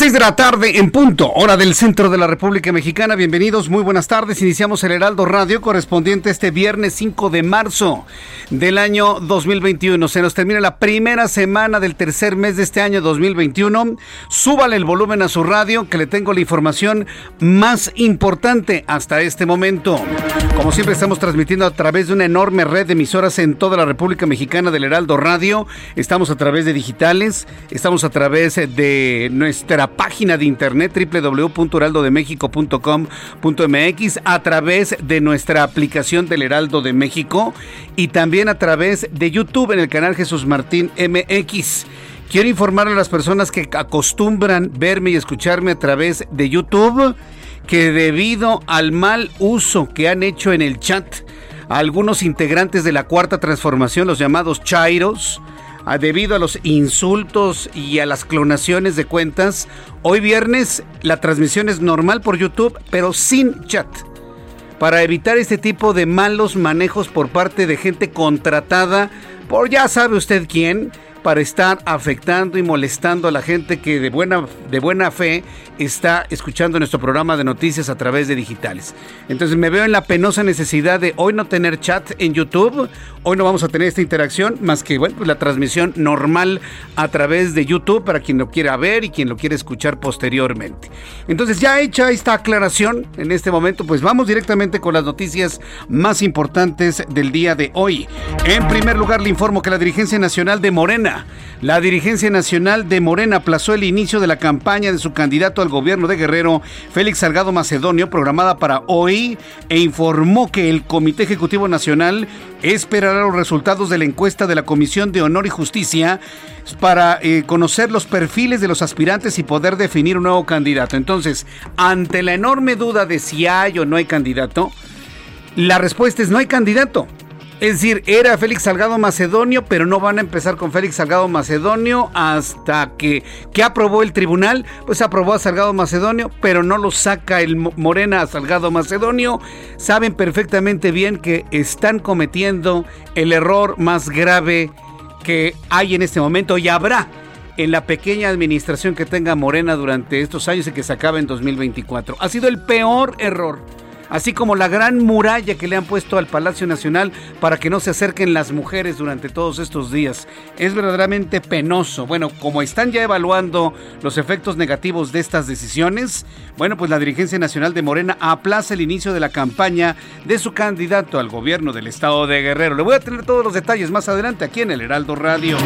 Las seis de la tarde en punto, hora del centro de la República Mexicana. Bienvenidos, muy buenas tardes. Iniciamos el Heraldo Radio correspondiente este viernes 5 de marzo del año 2021. Se nos termina la primera semana del tercer mes de este año 2021. Súbale el volumen a su radio que le tengo la información más importante hasta este momento. Como siempre estamos transmitiendo a través de una enorme red de emisoras en toda la República Mexicana del Heraldo Radio. Estamos a través de digitales, estamos a través de nuestra página de internet www.heraldodemexico.com.mx a través de nuestra aplicación del Heraldo de México y también a través de YouTube en el canal Jesús Martín MX. Quiero informar a las personas que acostumbran verme y escucharme a través de YouTube que debido al mal uso que han hecho en el chat algunos integrantes de la cuarta transformación, los llamados Chairos, debido a los insultos y a las clonaciones de cuentas. Hoy viernes la transmisión es normal por YouTube, pero sin chat. Para evitar este tipo de malos manejos por parte de gente contratada por ya sabe usted quién para estar afectando y molestando a la gente que de buena, de buena fe está escuchando nuestro programa de noticias a través de digitales. Entonces me veo en la penosa necesidad de hoy no tener chat en YouTube, hoy no vamos a tener esta interacción, más que bueno, pues la transmisión normal a través de YouTube para quien lo quiera ver y quien lo quiera escuchar posteriormente. Entonces ya hecha esta aclaración en este momento, pues vamos directamente con las noticias más importantes del día de hoy. En primer lugar, le informo que la dirigencia nacional de Morena la dirigencia nacional de Morena aplazó el inicio de la campaña de su candidato al gobierno de Guerrero, Félix Salgado Macedonio, programada para hoy, e informó que el Comité Ejecutivo Nacional esperará los resultados de la encuesta de la Comisión de Honor y Justicia para eh, conocer los perfiles de los aspirantes y poder definir un nuevo candidato. Entonces, ante la enorme duda de si hay o no hay candidato, la respuesta es no hay candidato. Es decir, era Félix Salgado Macedonio, pero no van a empezar con Félix Salgado Macedonio hasta que, que aprobó el tribunal, pues aprobó a Salgado Macedonio, pero no lo saca el Morena a Salgado Macedonio. Saben perfectamente bien que están cometiendo el error más grave que hay en este momento y habrá en la pequeña administración que tenga Morena durante estos años y que se acaba en 2024. Ha sido el peor error así como la gran muralla que le han puesto al Palacio Nacional para que no se acerquen las mujeres durante todos estos días. Es verdaderamente penoso. Bueno, como están ya evaluando los efectos negativos de estas decisiones, bueno, pues la dirigencia nacional de Morena aplaza el inicio de la campaña de su candidato al gobierno del estado de Guerrero. Le voy a tener todos los detalles más adelante aquí en el Heraldo Radio.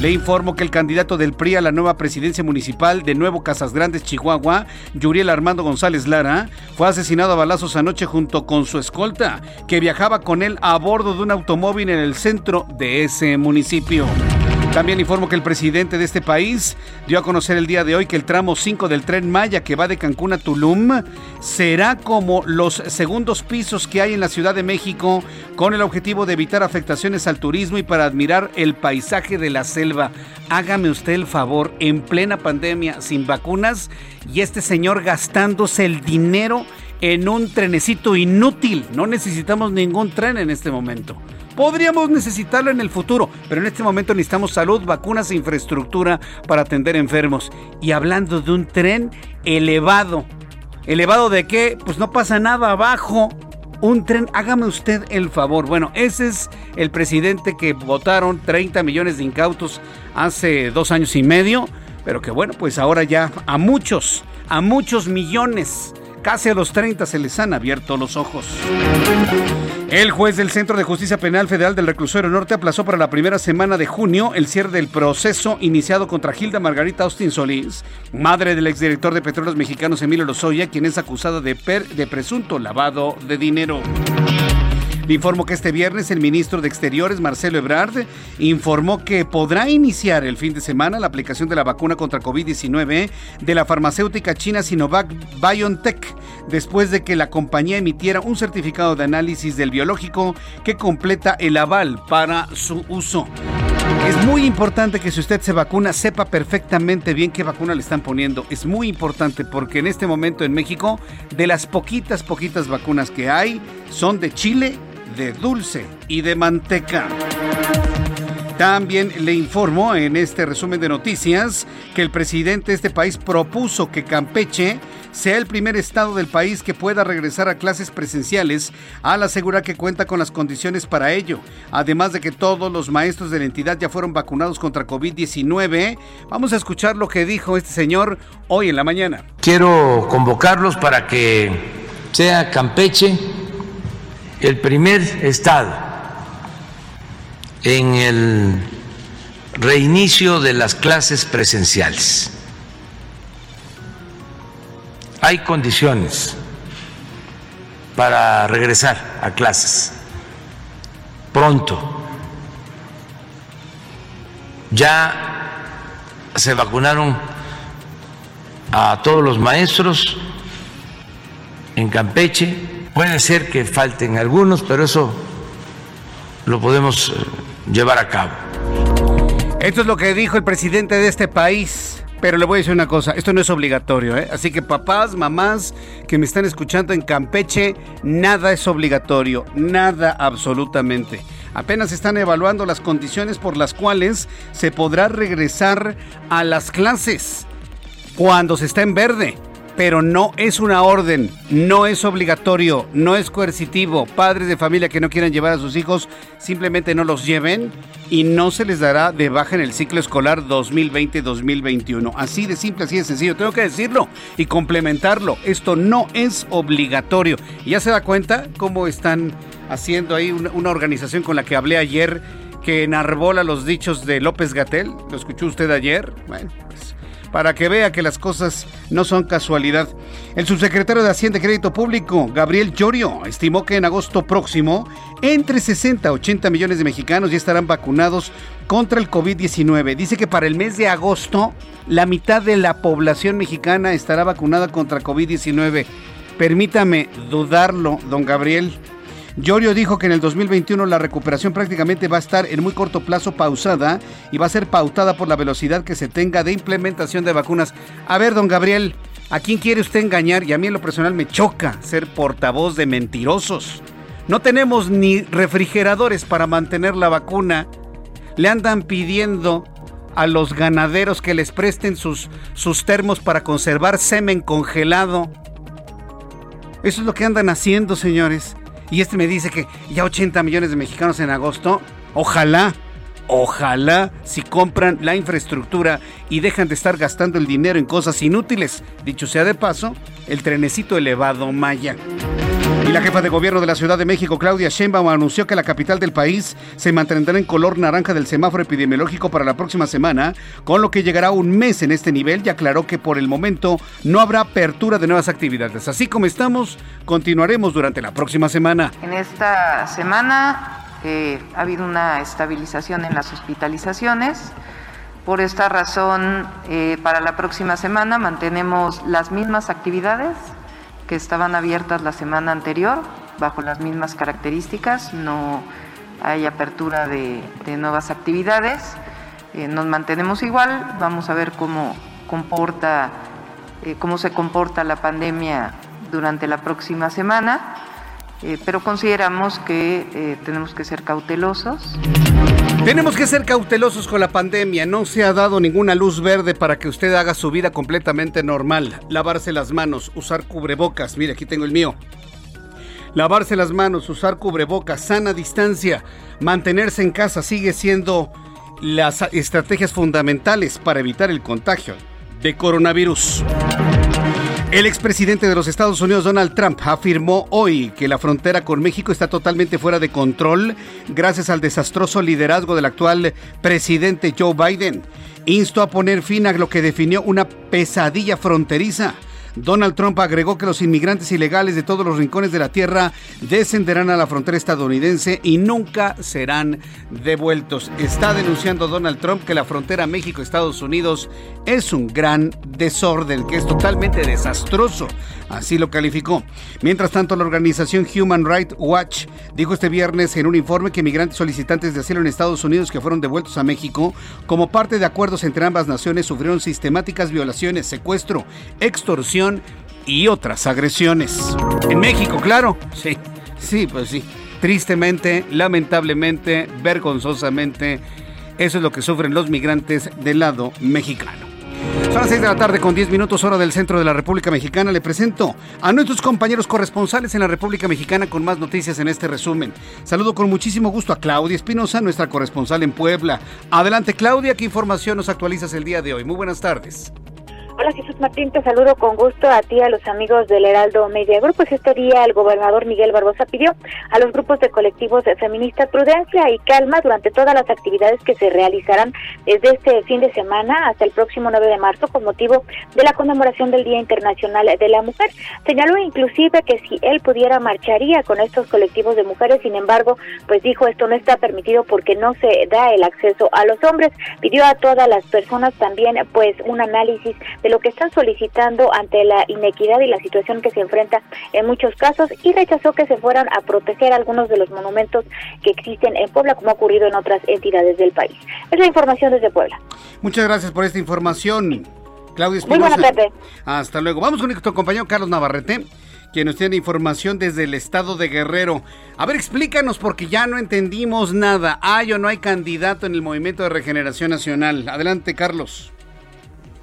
Le informo que el candidato del PRI a la nueva presidencia municipal de Nuevo Casas Grandes, Chihuahua, Yuriel Armando González Lara, fue asesinado a balazos anoche junto con su escolta, que viajaba con él a bordo de un automóvil en el centro de ese municipio. También informo que el presidente de este país dio a conocer el día de hoy que el tramo 5 del tren Maya que va de Cancún a Tulum será como los segundos pisos que hay en la Ciudad de México con el objetivo de evitar afectaciones al turismo y para admirar el paisaje de la selva. Hágame usted el favor, en plena pandemia, sin vacunas y este señor gastándose el dinero en un trenecito inútil. No necesitamos ningún tren en este momento. Podríamos necesitarlo en el futuro, pero en este momento necesitamos salud, vacunas e infraestructura para atender enfermos. Y hablando de un tren elevado, ¿elevado de qué? Pues no pasa nada abajo. Un tren, hágame usted el favor. Bueno, ese es el presidente que votaron 30 millones de incautos hace dos años y medio, pero que bueno, pues ahora ya a muchos, a muchos millones Casi a los 30 se les han abierto los ojos. El juez del Centro de Justicia Penal Federal del Reclusorio Norte aplazó para la primera semana de junio el cierre del proceso iniciado contra Gilda Margarita Austin Solís, madre del exdirector de Petróleos Mexicanos Emilio Lozoya, quien es acusada de, de presunto lavado de dinero. Le informo que este viernes el ministro de Exteriores, Marcelo Ebrard, informó que podrá iniciar el fin de semana la aplicación de la vacuna contra COVID-19 de la farmacéutica china Sinovac BioNTech, después de que la compañía emitiera un certificado de análisis del biológico que completa el aval para su uso. Es muy importante que si usted se vacuna sepa perfectamente bien qué vacuna le están poniendo. Es muy importante porque en este momento en México de las poquitas, poquitas vacunas que hay son de Chile de dulce y de manteca. También le informo en este resumen de noticias que el presidente de este país propuso que Campeche sea el primer estado del país que pueda regresar a clases presenciales al asegurar que cuenta con las condiciones para ello. Además de que todos los maestros de la entidad ya fueron vacunados contra COVID-19. Vamos a escuchar lo que dijo este señor hoy en la mañana. Quiero convocarlos para que sea Campeche el primer estado en el reinicio de las clases presenciales. Hay condiciones para regresar a clases pronto. Ya se vacunaron a todos los maestros en Campeche, Puede ser que falten algunos, pero eso lo podemos eh, llevar a cabo. Esto es lo que dijo el presidente de este país. Pero le voy a decir una cosa, esto no es obligatorio, ¿eh? Así que papás, mamás que me están escuchando en Campeche, nada es obligatorio, nada absolutamente. Apenas están evaluando las condiciones por las cuales se podrá regresar a las clases cuando se está en verde pero no es una orden, no es obligatorio, no es coercitivo. Padres de familia que no quieran llevar a sus hijos, simplemente no los lleven y no se les dará de baja en el ciclo escolar 2020-2021. Así de simple, así de sencillo. Tengo que decirlo y complementarlo. Esto no es obligatorio. ¿Y ya se da cuenta cómo están haciendo ahí una, una organización con la que hablé ayer que enarbola los dichos de López Gatel? ¿Lo escuchó usted ayer? Bueno, pues para que vea que las cosas no son casualidad. El subsecretario de Hacienda y Crédito Público, Gabriel Llorio, estimó que en agosto próximo, entre 60 a 80 millones de mexicanos ya estarán vacunados contra el COVID-19. Dice que para el mes de agosto, la mitad de la población mexicana estará vacunada contra COVID-19. Permítame dudarlo, don Gabriel. Llorio dijo que en el 2021 la recuperación prácticamente va a estar en muy corto plazo pausada y va a ser pautada por la velocidad que se tenga de implementación de vacunas. A ver, don Gabriel, ¿a quién quiere usted engañar? Y a mí en lo personal me choca ser portavoz de mentirosos. No tenemos ni refrigeradores para mantener la vacuna. Le andan pidiendo a los ganaderos que les presten sus, sus termos para conservar semen congelado. Eso es lo que andan haciendo, señores. Y este me dice que ya 80 millones de mexicanos en agosto. Ojalá, ojalá si compran la infraestructura y dejan de estar gastando el dinero en cosas inútiles. Dicho sea de paso, el trenecito elevado Maya. Y la jefa de gobierno de la Ciudad de México, Claudia Sheinbaum, anunció que la capital del país se mantendrá en color naranja del semáforo epidemiológico para la próxima semana, con lo que llegará un mes en este nivel y aclaró que por el momento no habrá apertura de nuevas actividades. Así como estamos, continuaremos durante la próxima semana. En esta semana que ha habido una estabilización en las hospitalizaciones. Por esta razón, eh, para la próxima semana mantenemos las mismas actividades que estaban abiertas la semana anterior, bajo las mismas características, no hay apertura de, nuevas actividades. Eh, nos mantenemos igual, vamos a ver cómo comporta, eh, cómo se comporta la pandemia durante la próxima semana, eh, pero consideramos que tenemos que ser cautelosos. Tenemos que ser cautelosos con la pandemia. No se ha dado ninguna luz verde para que usted haga su vida completamente normal. Lavarse las manos, usar cubrebocas. Mire, aquí tengo el mío lavarse las manos, usar cubrebocas, sana distancia, mantenerse en casa sigue siendo las estrategias fundamentales para evitar el contagio de coronavirus. El expresidente de los Estados Unidos, Donald Trump, afirmó hoy que la frontera con México está totalmente fuera de control gracias al desastroso liderazgo del actual presidente Joe Biden. Instó a poner fin a lo que definió una pesadilla fronteriza Donald Trump agregó que los inmigrantes ilegales de todos los rincones de la tierra descenderán a la frontera estadounidense y nunca serán devueltos. Está denunciando Donald Trump que la frontera México-Estados Unidos es un gran desorden, que es totalmente desastroso. Así lo calificó. Mientras tanto, la organización Human Rights Watch dijo este viernes en un informe que migrantes solicitantes de asilo en Estados Unidos que fueron devueltos a México como parte de acuerdos entre ambas naciones sufrieron sistemáticas violaciones, secuestro, extorsión, y otras agresiones. En México, claro. Sí, sí, pues sí. Tristemente, lamentablemente, vergonzosamente, eso es lo que sufren los migrantes del lado mexicano. Son las 6 de la tarde con 10 minutos hora del centro de la República Mexicana. Le presento a nuestros compañeros corresponsales en la República Mexicana con más noticias en este resumen. Saludo con muchísimo gusto a Claudia Espinosa, nuestra corresponsal en Puebla. Adelante Claudia, ¿qué información nos actualizas el día de hoy? Muy buenas tardes. Hola Jesús Martín, te saludo con gusto a ti, a los amigos del Heraldo Media Group. Pues este día el gobernador Miguel Barbosa pidió a los grupos de colectivos feministas prudencia y calma durante todas las actividades que se realizarán desde este fin de semana hasta el próximo 9 de marzo con motivo de la conmemoración del Día Internacional de la Mujer. Señaló inclusive que si él pudiera marcharía con estos colectivos de mujeres, sin embargo, pues dijo esto no está permitido porque no se da el acceso a los hombres. Pidió a todas las personas también pues un análisis de lo que están solicitando ante la inequidad y la situación que se enfrenta en muchos casos y rechazó que se fueran a proteger algunos de los monumentos que existen en Puebla como ha ocurrido en otras entidades del país. Es la información desde Puebla. Muchas gracias por esta información. Claudia Espinosa. Muy buenas tardes. Hasta luego. Vamos con nuestro compañero Carlos Navarrete quien nos tiene información desde el estado de Guerrero. A ver, explícanos porque ya no entendimos nada. ¿Hay o no hay candidato en el Movimiento de Regeneración Nacional? Adelante, Carlos.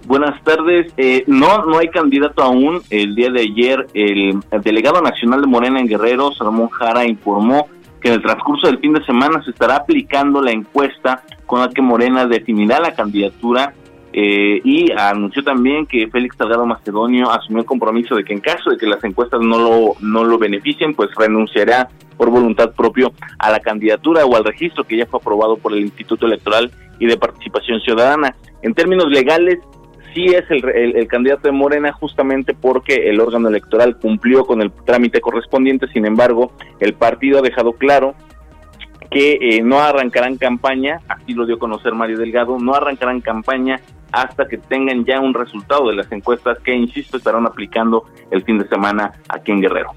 Buenas tardes. Eh, no, no hay candidato aún. El día de ayer, el, delegado nacional de Morena en Guerrero, Salomón Jara, informó que en el transcurso del fin de semana se estará aplicando la encuesta con la que Morena definirá la candidatura eh, y anunció también que Félix Salgado Macedonio asumió el compromiso de que en caso de que las encuestas no lo, no lo beneficien, pues renunciará por voluntad propio a la candidatura o al registro que ya fue aprobado por el Instituto Electoral y de Participación Ciudadana. En términos legales, sí es el, candidato de Morena justamente porque el órgano electoral cumplió con el trámite correspondiente, sin embargo, el partido ha dejado claro que eh, no arrancarán campaña, así lo dio a conocer Mario Delgado, no arrancarán campaña hasta que tengan ya un resultado de las encuestas que, insisto, estarán aplicando el fin de semana aquí en Guerrero.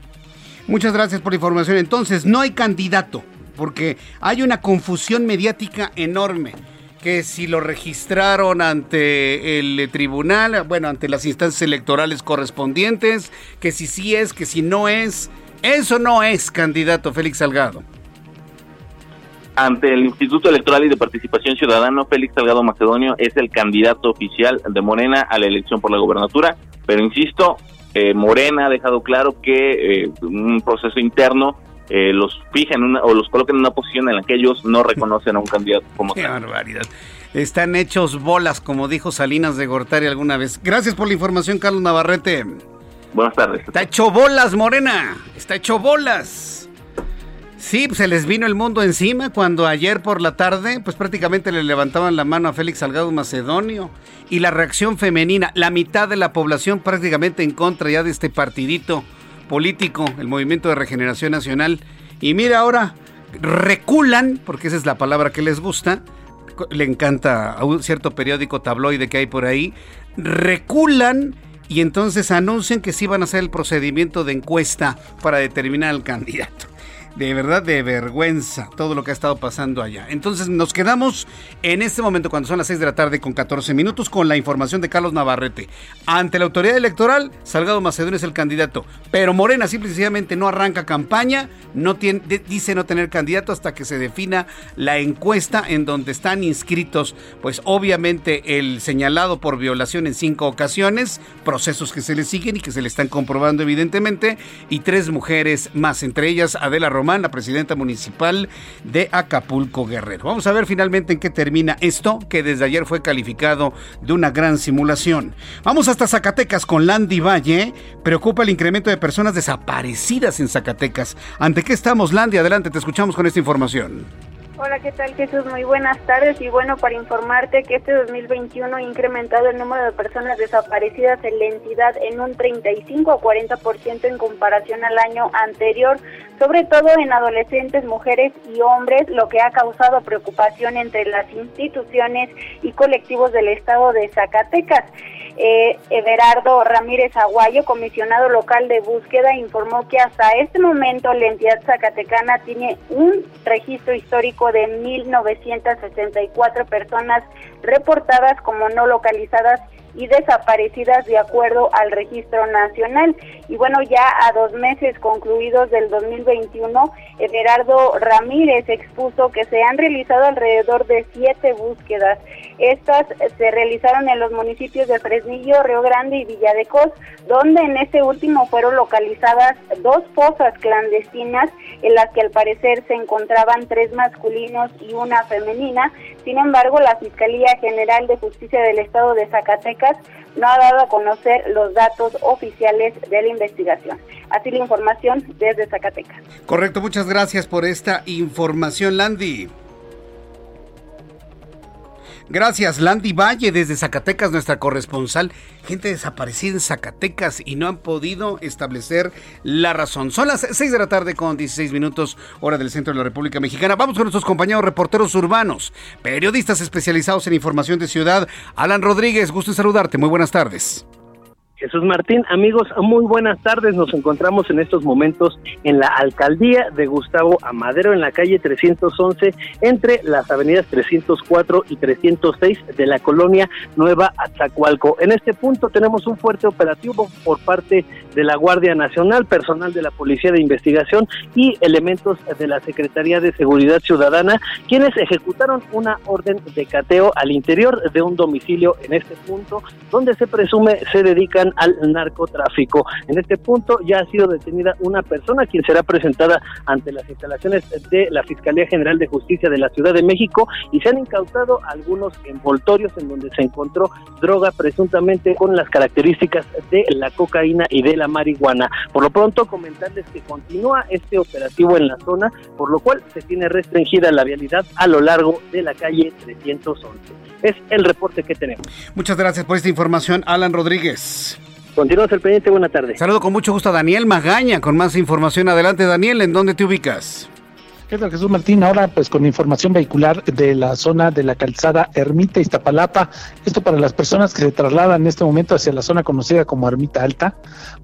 Muchas gracias por la información. Entonces, no hay candidato, porque hay una confusión mediática enorme que si lo registraron ante el tribunal, bueno, ante las instancias electorales correspondientes, que si sí es, que si no es. Eso no es candidato Félix Salgado. Ante el Instituto Electoral y de Participación Ciudadana, Félix Salgado Macedonio es el candidato oficial de Morena a la elección por la gobernatura, pero insisto, eh, Morena ha dejado claro que eh, un proceso interno eh, los fijan una, o los coloquen en una posición en la que ellos no reconocen a un candidato como Qué barbaridad. Están hechos bolas, como dijo Salinas de Gortari alguna vez. Gracias por la información, Carlos Navarrete. Buenas tardes. Está hecho bolas, Morena. Está hecho bolas. Sí, se les vino el mundo encima cuando ayer por la tarde, pues prácticamente le levantaban la mano a Félix Salgado Macedonio. Y la reacción femenina, la mitad de la población prácticamente en contra ya de este partidito político, el Movimiento de Regeneración Nacional. Y mira ahora, reculan, porque esa es la palabra que les gusta, le encanta a un cierto periódico tabloide que hay por ahí, reculan y entonces anuncian que sí van a hacer el procedimiento de encuesta para determinar al candidato de verdad de vergüenza todo lo que ha estado pasando allá. Entonces nos quedamos en este momento cuando son las 6 de la tarde con 14 minutos con la información de Carlos Navarrete. Ante la autoridad electoral, Salgado Macedonio es el candidato, pero Morena simplemente no arranca campaña, no tiene, dice no tener candidato hasta que se defina la encuesta en donde están inscritos, pues obviamente el señalado por violación en cinco ocasiones, procesos que se le siguen y que se le están comprobando evidentemente, y tres mujeres más, entre ellas Adela Román, la presidenta municipal de Acapulco Guerrero. Vamos a ver finalmente en qué termina esto, que desde ayer fue calificado de una gran simulación. Vamos hasta Zacatecas con Landy Valle. Preocupa el incremento de personas desaparecidas en Zacatecas. ¿Ante qué estamos, Landy? Adelante, te escuchamos con esta información. Hola, ¿qué tal Jesús? Muy buenas tardes y bueno, para informarte que este 2021 ha incrementado el número de personas desaparecidas en la entidad en un 35 a 40% en comparación al año anterior, sobre todo en adolescentes, mujeres y hombres, lo que ha causado preocupación entre las instituciones y colectivos del estado de Zacatecas. Eh, Everardo Ramírez Aguayo, comisionado local de búsqueda, informó que hasta este momento la entidad zacatecana tiene un registro histórico de 1.964 personas reportadas como no localizadas y desaparecidas de acuerdo al registro nacional. Y bueno, ya a dos meses concluidos del 2021, Everardo Ramírez expuso que se han realizado alrededor de siete búsquedas. Estas se realizaron en los municipios de Fresnillo, Río Grande y Villa de Cos, donde en este último fueron localizadas dos fosas clandestinas en las que al parecer se encontraban tres masculinos y una femenina. Sin embargo, la Fiscalía General de Justicia del Estado de Zacatecas no ha dado a conocer los datos oficiales de la investigación. Así la información desde Zacatecas. Correcto, muchas gracias por esta información, Landy. Gracias, Landy Valle, desde Zacatecas, nuestra corresponsal. Gente desaparecida en Zacatecas y no han podido establecer la razón. Son las 6 de la tarde con 16 minutos, hora del centro de la República Mexicana. Vamos con nuestros compañeros reporteros urbanos, periodistas especializados en información de ciudad. Alan Rodríguez, gusto en saludarte. Muy buenas tardes. Jesús Martín, amigos, muy buenas tardes. Nos encontramos en estos momentos en la alcaldía de Gustavo Amadero, en la calle 311, entre las avenidas 304 y 306 de la colonia Nueva Azacualco. En este punto tenemos un fuerte operativo por parte de la Guardia Nacional, personal de la Policía de Investigación y elementos de la Secretaría de Seguridad Ciudadana, quienes ejecutaron una orden de cateo al interior de un domicilio en este punto, donde se presume se dedican al narcotráfico. En este punto ya ha sido detenida una persona quien será presentada ante las instalaciones de la Fiscalía General de Justicia de la Ciudad de México y se han incautado algunos envoltorios en donde se encontró droga presuntamente con las características de la cocaína y de la marihuana. Por lo pronto comentarles que continúa este operativo en la zona, por lo cual se tiene restringida la vialidad a lo largo de la calle 311. Es el reporte que tenemos. Muchas gracias por esta información, Alan Rodríguez. Continuamos el pendiente, buena tarde. Saludo con mucho gusto a Daniel Magaña con más información. Adelante, Daniel, ¿en dónde te ubicas? ¿Qué tal, Jesús Martín? Ahora, pues con información vehicular de la zona de la calzada Ermita Iztapalapa. Esto para las personas que se trasladan en este momento hacia la zona conocida como Ermita Alta,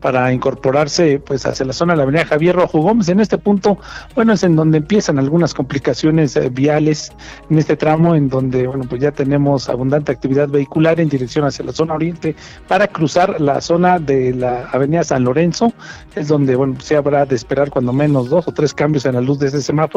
para incorporarse pues hacia la zona de la avenida Javier Rojo Gómez. En este punto, bueno, es en donde empiezan algunas complicaciones eh, viales en este tramo, en donde, bueno, pues ya tenemos abundante actividad vehicular en dirección hacia la zona oriente para cruzar la zona de la avenida San Lorenzo. Es donde, bueno, se habrá de esperar cuando menos dos o tres cambios en la luz de ese semáforo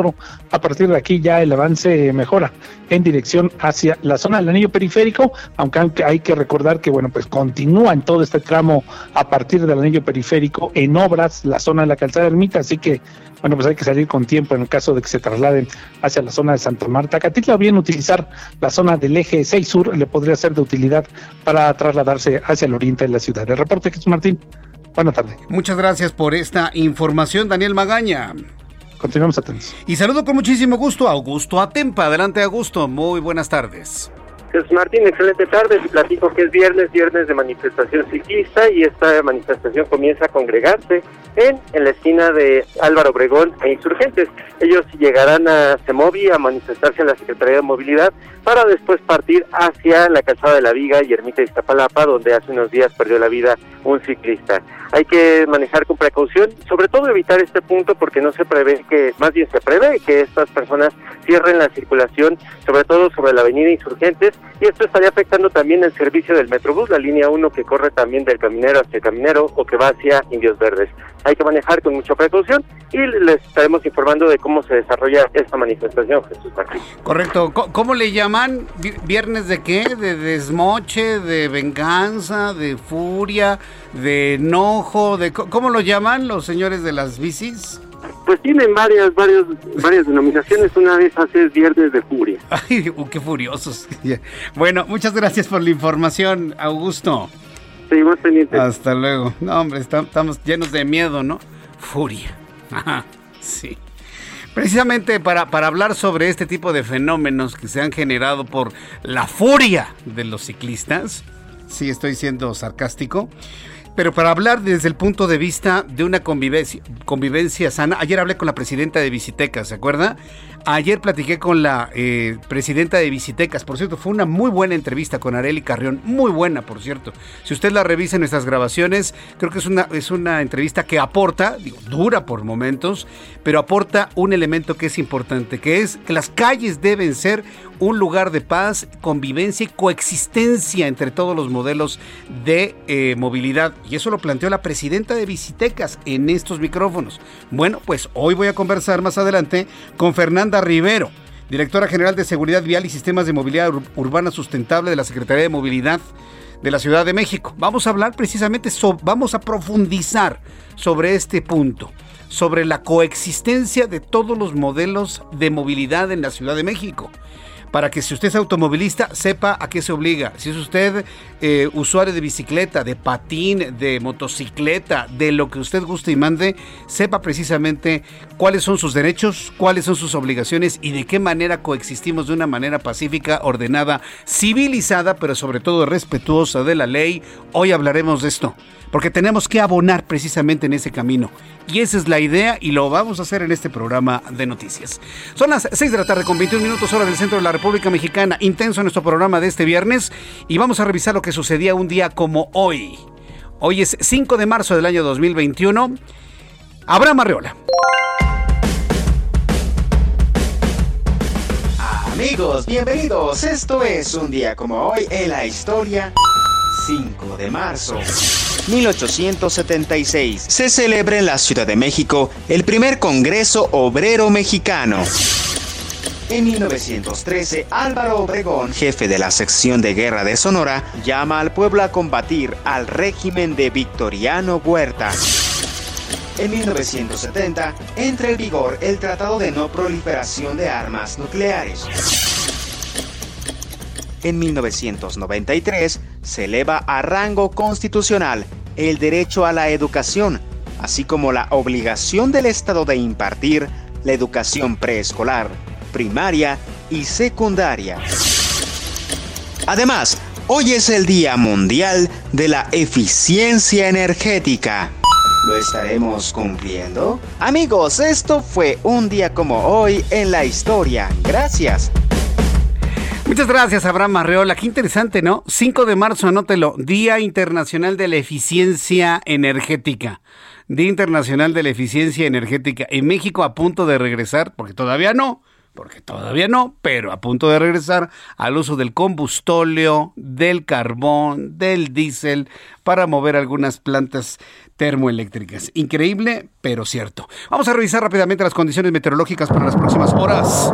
a partir de aquí ya el avance mejora en dirección hacia la zona del anillo periférico, aunque hay que recordar que bueno, pues continúa en todo este tramo a partir del anillo periférico en obras la zona de la calzada ermita, así que bueno, pues hay que salir con tiempo en el caso de que se trasladen hacia la zona de Santa Marta. Catitla bien utilizar la zona del eje 6 sur le podría ser de utilidad para trasladarse hacia el oriente de la ciudad. El reporte Jesús Martín. Buenas tardes. Muchas gracias por esta información, Daniel Magaña. Continuamos atentos. Y saludo con muchísimo gusto a Augusto Atempa. Adelante, Augusto. Muy buenas tardes. Jesús Martín, excelente tarde. Platico que es viernes, viernes de manifestación ciclista y esta manifestación comienza a congregarse en, en la esquina de Álvaro Obregón e Insurgentes. Ellos llegarán a Semovi a manifestarse en la Secretaría de Movilidad para después partir hacia la calzada de la Viga y Ermita de Iztapalapa, donde hace unos días perdió la vida un ciclista. Hay que manejar con precaución, sobre todo evitar este punto porque no se prevé que, más bien se prevé que estas personas cierren la circulación, sobre todo sobre la avenida Insurgentes, y esto estaría afectando también el servicio del Metrobús, la línea 1 que corre también del Caminero hacia el Caminero o que va hacia Indios Verdes. Hay que manejar con mucha precaución y les estaremos informando de cómo se desarrolla esta manifestación, Jesús Martín. Correcto. ¿Cómo le llaman? ¿Viernes de qué? ¿De desmoche? ¿De venganza? ¿De furia? ¿De enojo? De, ¿Cómo lo llaman los señores de las bicis? Pues tienen varias, varias, varias denominaciones. Una de esas es Viernes de Furia. Ay, uh, qué furiosos. bueno, muchas gracias por la información, Augusto. Seguimos pendientes. Hasta luego. No, hombre, estamos llenos de miedo, ¿no? Furia. sí. Precisamente para, para hablar sobre este tipo de fenómenos que se han generado por la furia de los ciclistas, sí estoy siendo sarcástico, pero para hablar desde el punto de vista de una convivencia, convivencia sana, ayer hablé con la presidenta de Visitecas, ¿se acuerda? Ayer platiqué con la eh, presidenta de Visitecas, por cierto, fue una muy buena entrevista con Areli Carrión, muy buena, por cierto. Si usted la revisa en nuestras grabaciones, creo que es una, es una entrevista que aporta, dura por momentos, pero aporta un elemento que es importante, que es que las calles deben ser un lugar de paz, convivencia y coexistencia entre todos los modelos de eh, movilidad. Y eso lo planteó la presidenta de Visitecas en estos micrófonos. Bueno, pues hoy voy a conversar más adelante con Fernanda Rivero, directora general de Seguridad Vial y Sistemas de Movilidad Urbana Sustentable de la Secretaría de Movilidad de la Ciudad de México. Vamos a hablar precisamente, vamos a profundizar sobre este punto sobre la coexistencia de todos los modelos de movilidad en la Ciudad de México para que si usted es automovilista sepa a qué se obliga. Si es usted eh, usuario de bicicleta, de patín, de motocicleta, de lo que usted guste y mande, sepa precisamente cuáles son sus derechos, cuáles son sus obligaciones y de qué manera coexistimos de una manera pacífica, ordenada, civilizada, pero sobre todo respetuosa de la ley. Hoy hablaremos de esto porque tenemos que abonar precisamente en ese camino. Y esa es la idea y lo vamos a hacer en este programa de noticias. Son las 6 de la tarde con 21 minutos hora del centro de la República Mexicana. Intenso nuestro programa de este viernes y vamos a revisar lo que sucedía un día como hoy. Hoy es 5 de marzo del año 2021. Abraham Arreola. Amigos, bienvenidos. Esto es un día como hoy en la historia 5 de marzo. 1876. Se celebra en la Ciudad de México el primer Congreso Obrero Mexicano. En 1913, Álvaro Obregón, jefe de la sección de guerra de Sonora, llama al pueblo a combatir al régimen de Victoriano Huerta. En 1970, entra en vigor el Tratado de No Proliferación de Armas Nucleares. En 1993, se eleva a rango constitucional el derecho a la educación, así como la obligación del Estado de impartir la educación preescolar, primaria y secundaria. Además, hoy es el Día Mundial de la Eficiencia Energética. ¿Lo estaremos cumpliendo? Amigos, esto fue un día como hoy en la historia. Gracias. Muchas gracias, Abraham Arreola. Qué interesante, ¿no? 5 de marzo, anótelo. Día Internacional de la Eficiencia Energética. Día Internacional de la Eficiencia Energética. En México a punto de regresar, porque todavía no, porque todavía no, pero a punto de regresar al uso del combustóleo, del carbón, del diésel, para mover algunas plantas termoeléctricas. Increíble, pero cierto. Vamos a revisar rápidamente las condiciones meteorológicas para las próximas horas.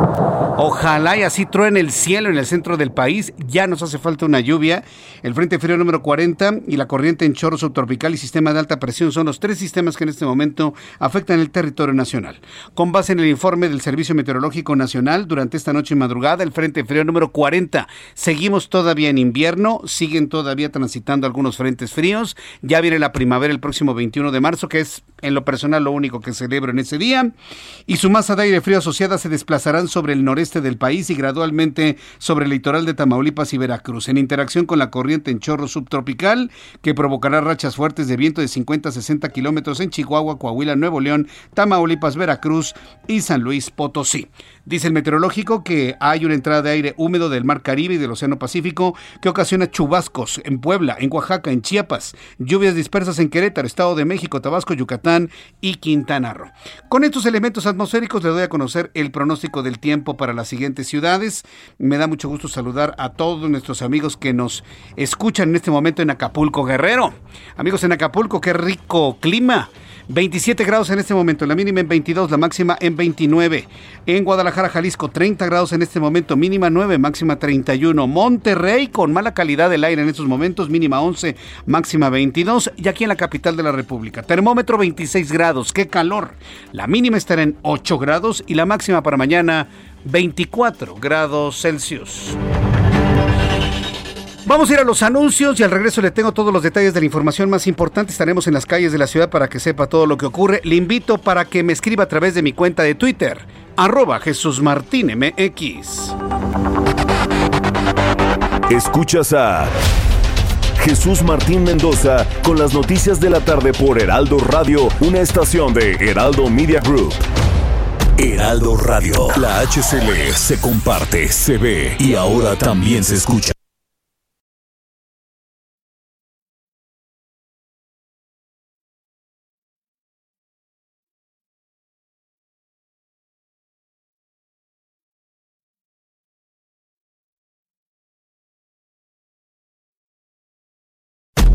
Ojalá y así truene el cielo en el centro del país. Ya nos hace falta una lluvia. El Frente Frío número 40 y la corriente en chorro subtropical y sistema de alta presión son los tres sistemas que en este momento afectan el territorio nacional. Con base en el informe del Servicio Meteorológico Nacional, durante esta noche y madrugada, el Frente Frío número 40. Seguimos todavía en invierno, siguen todavía transitando algunos frentes fríos. Ya viene la primavera el próximo 21 de marzo, que es en lo personal lo único que celebro en ese día. Y su masa de aire frío asociada se desplazarán sobre el noreste del país y gradualmente sobre el litoral de Tamaulipas y Veracruz, en interacción con la corriente en chorro subtropical, que provocará rachas fuertes de viento de 50 a 60 kilómetros en Chihuahua, Coahuila, Nuevo León, Tamaulipas, Veracruz y San Luis Potosí. Dice el meteorológico que hay una entrada de aire húmedo del Mar Caribe y del Océano Pacífico que ocasiona chubascos en Puebla, en Oaxaca, en Chiapas, lluvias dispersas en Querétaro, Estado de México, Tabasco, Yucatán y Quintana Roo. Con estos elementos atmosféricos le doy a conocer el pronóstico del tiempo para las siguientes ciudades. Me da mucho gusto saludar a todos nuestros amigos que nos escuchan en este momento en Acapulco, Guerrero. Amigos en Acapulco, qué rico clima. 27 grados en este momento, la mínima en 22, la máxima en 29. En Guadalajara, Jalisco, 30 grados en este momento, mínima 9, máxima 31. Monterrey, con mala calidad del aire en estos momentos, mínima 11, máxima 22. Y aquí en la capital de la República, termómetro 26 grados, qué calor. La mínima estará en 8 grados y la máxima para mañana 24 grados Celsius. Vamos a ir a los anuncios y al regreso le tengo todos los detalles de la información más importante. Estaremos en las calles de la ciudad para que sepa todo lo que ocurre. Le invito para que me escriba a través de mi cuenta de Twitter, arroba Jesús Martín MX. Escuchas a Jesús Martín Mendoza con las noticias de la tarde por Heraldo Radio, una estación de Heraldo Media Group. Heraldo Radio, la HCL se comparte, se ve y ahora también se escucha.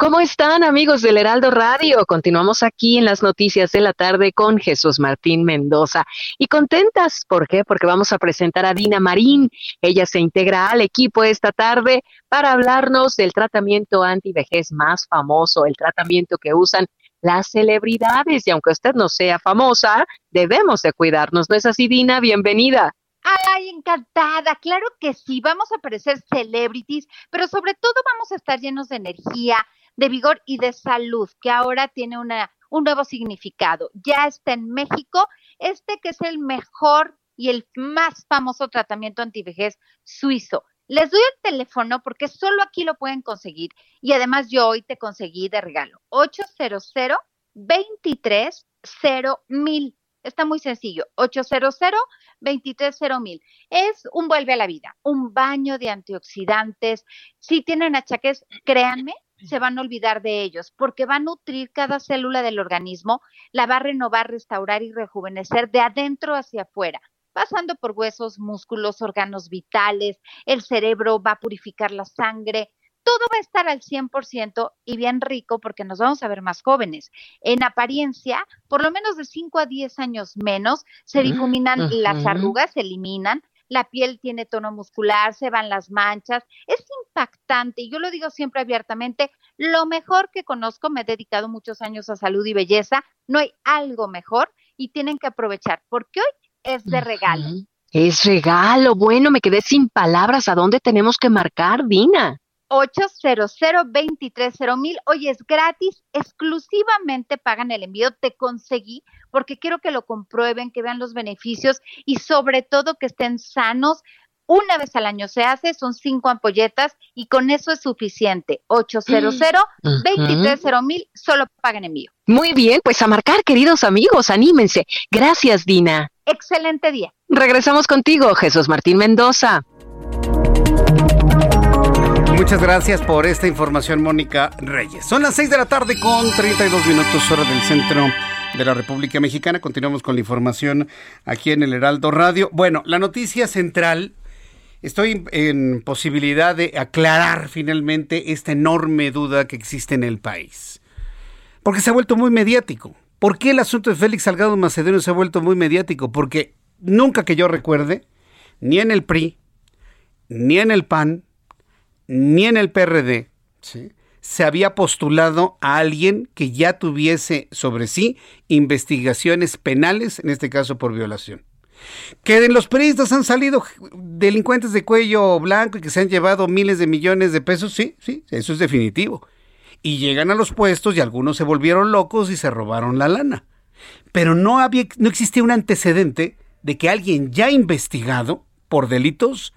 ¿Cómo están amigos del Heraldo Radio? Continuamos aquí en las noticias de la tarde con Jesús Martín Mendoza. Y contentas, ¿por qué? Porque vamos a presentar a Dina Marín. Ella se integra al equipo esta tarde para hablarnos del tratamiento antivejez más famoso, el tratamiento que usan las celebridades. Y aunque usted no sea famosa, debemos de cuidarnos. ¿No es así, Dina? Bienvenida. Ay, encantada. Claro que sí, vamos a parecer celebrities, pero sobre todo vamos a estar llenos de energía, de vigor y de salud, que ahora tiene una, un nuevo significado. Ya está en México este que es el mejor y el más famoso tratamiento antivejez suizo. Les doy el teléfono porque solo aquí lo pueden conseguir y además yo hoy te conseguí de regalo. 800 23 mil. Está muy sencillo. 800 23 mil. Es un vuelve a la vida, un baño de antioxidantes. Si tienen achaques, créanme, se van a olvidar de ellos, porque va a nutrir cada célula del organismo, la va a renovar, restaurar y rejuvenecer de adentro hacia afuera, pasando por huesos, músculos, órganos vitales, el cerebro va a purificar la sangre, todo va a estar al 100% y bien rico porque nos vamos a ver más jóvenes. En apariencia, por lo menos de 5 a 10 años menos, se difuminan las arrugas, se eliminan, la piel tiene tono muscular, se van las manchas, es impactante y yo lo digo siempre abiertamente, lo mejor que conozco, me he dedicado muchos años a salud y belleza, no hay algo mejor y tienen que aprovechar porque hoy es de regalo. Es regalo, bueno, me quedé sin palabras, ¿a dónde tenemos que marcar, Dina? 800 mil. Oye, es gratis, exclusivamente pagan el envío. Te conseguí porque quiero que lo comprueben, que vean los beneficios y sobre todo que estén sanos. Una vez al año se hace, son cinco ampolletas y con eso es suficiente. 800 230 mil, solo pagan envío. Muy bien, pues a marcar, queridos amigos, anímense. Gracias, Dina. Excelente día. Regresamos contigo, Jesús Martín Mendoza. Muchas gracias por esta información, Mónica Reyes. Son las 6 de la tarde con 32 minutos hora del centro de la República Mexicana. Continuamos con la información aquí en el Heraldo Radio. Bueno, la noticia central, estoy en posibilidad de aclarar finalmente esta enorme duda que existe en el país. Porque se ha vuelto muy mediático. ¿Por qué el asunto de Félix Salgado Macedonio se ha vuelto muy mediático? Porque nunca que yo recuerde, ni en el PRI, ni en el PAN, ni en el PRD, se había postulado a alguien que ya tuviese sobre sí investigaciones penales, en este caso por violación. Que de los periodistas han salido delincuentes de cuello blanco y que se han llevado miles de millones de pesos, sí, sí, eso es definitivo. Y llegan a los puestos y algunos se volvieron locos y se robaron la lana. Pero no había, no existía un antecedente de que alguien ya investigado por delitos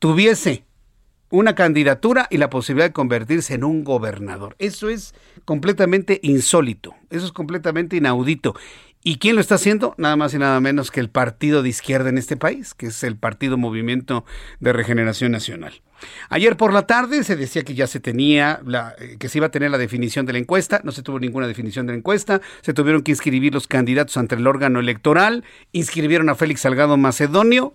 tuviese una candidatura y la posibilidad de convertirse en un gobernador. Eso es completamente insólito, eso es completamente inaudito. ¿Y quién lo está haciendo? Nada más y nada menos que el partido de izquierda en este país, que es el Partido Movimiento de Regeneración Nacional. Ayer por la tarde se decía que ya se tenía, eh, que se iba a tener la definición de la encuesta, no se tuvo ninguna definición de la encuesta, se tuvieron que inscribir los candidatos ante el órgano electoral, inscribieron a Félix Salgado Macedonio,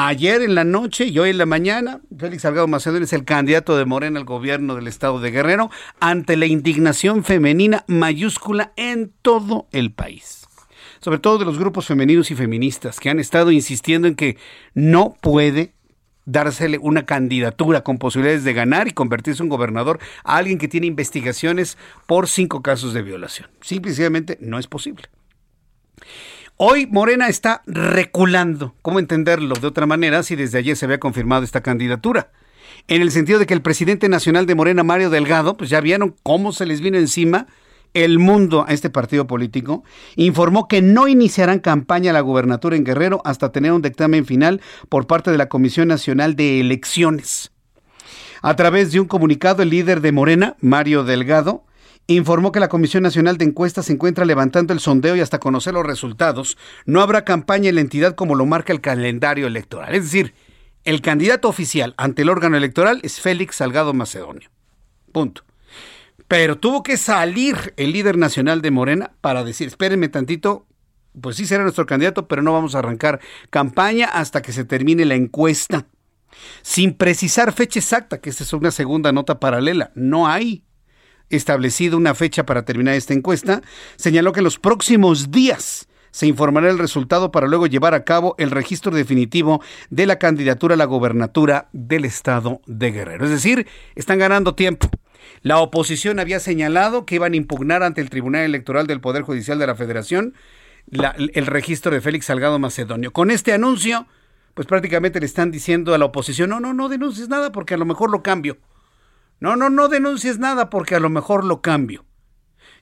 Ayer en la noche y hoy en la mañana, Félix Salgado Macedonio es el candidato de Morena al gobierno del estado de Guerrero ante la indignación femenina mayúscula en todo el país. Sobre todo de los grupos femeninos y feministas que han estado insistiendo en que no puede dársele una candidatura con posibilidades de ganar y convertirse en gobernador a alguien que tiene investigaciones por cinco casos de violación. Simplemente no es posible. Hoy Morena está reculando. ¿Cómo entenderlo de otra manera si desde ayer se había confirmado esta candidatura? En el sentido de que el presidente nacional de Morena, Mario Delgado, pues ya vieron cómo se les vino encima el mundo a este partido político, informó que no iniciarán campaña a la gubernatura en Guerrero hasta tener un dictamen final por parte de la Comisión Nacional de Elecciones. A través de un comunicado, el líder de Morena, Mario Delgado, informó que la Comisión Nacional de Encuestas se encuentra levantando el sondeo y hasta conocer los resultados, no habrá campaña en la entidad como lo marca el calendario electoral. Es decir, el candidato oficial ante el órgano electoral es Félix Salgado Macedonio. Punto. Pero tuvo que salir el líder nacional de Morena para decir, espérenme tantito, pues sí será nuestro candidato, pero no vamos a arrancar campaña hasta que se termine la encuesta. Sin precisar fecha exacta, que esta es una segunda nota paralela. No hay establecido una fecha para terminar esta encuesta, señaló que en los próximos días se informará el resultado para luego llevar a cabo el registro definitivo de la candidatura a la gobernatura del estado de Guerrero. Es decir, están ganando tiempo. La oposición había señalado que iban a impugnar ante el Tribunal Electoral del Poder Judicial de la Federación el registro de Félix Salgado Macedonio. Con este anuncio, pues prácticamente le están diciendo a la oposición, no, no, no denuncies nada porque a lo mejor lo cambio. No, no, no denuncies nada porque a lo mejor lo cambio.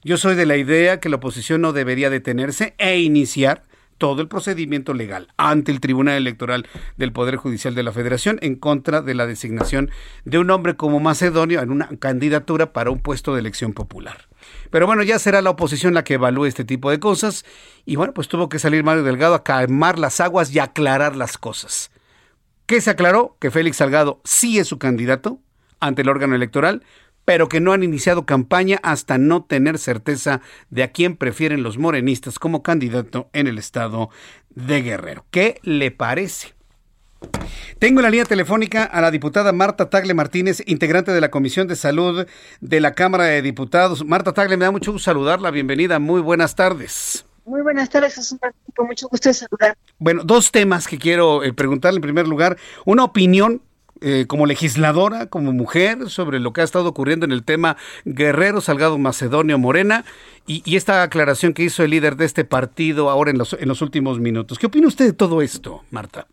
Yo soy de la idea que la oposición no debería detenerse e iniciar todo el procedimiento legal ante el Tribunal Electoral del Poder Judicial de la Federación en contra de la designación de un hombre como Macedonio en una candidatura para un puesto de elección popular. Pero bueno, ya será la oposición la que evalúe este tipo de cosas y bueno, pues tuvo que salir Mario Delgado a calmar las aguas y aclarar las cosas. ¿Qué se aclaró? Que Félix Salgado sí es su candidato, ante el órgano electoral, pero que no han iniciado campaña hasta no tener certeza de a quién prefieren los morenistas como candidato en el estado de Guerrero. ¿Qué le parece? Tengo en la línea telefónica a la diputada Marta Tagle Martínez, integrante de la Comisión de Salud de la Cámara de Diputados. Marta Tagle, me da mucho gusto saludarla. Bienvenida. Muy buenas tardes. Muy buenas tardes, es un con mucho gusto de saludar. Bueno, dos temas que quiero eh, preguntarle en primer lugar. Una opinión eh, como legisladora, como mujer, sobre lo que ha estado ocurriendo en el tema Guerrero Salgado Macedonio Morena y, esta aclaración que hizo el líder de este partido ahora en los, en los últimos minutos. ¿Qué opina usted de todo esto, Marta?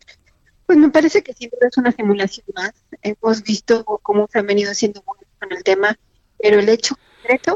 Pues me parece que duda es una simulación más. Hemos visto cómo se han venido haciendo con el tema, pero el hecho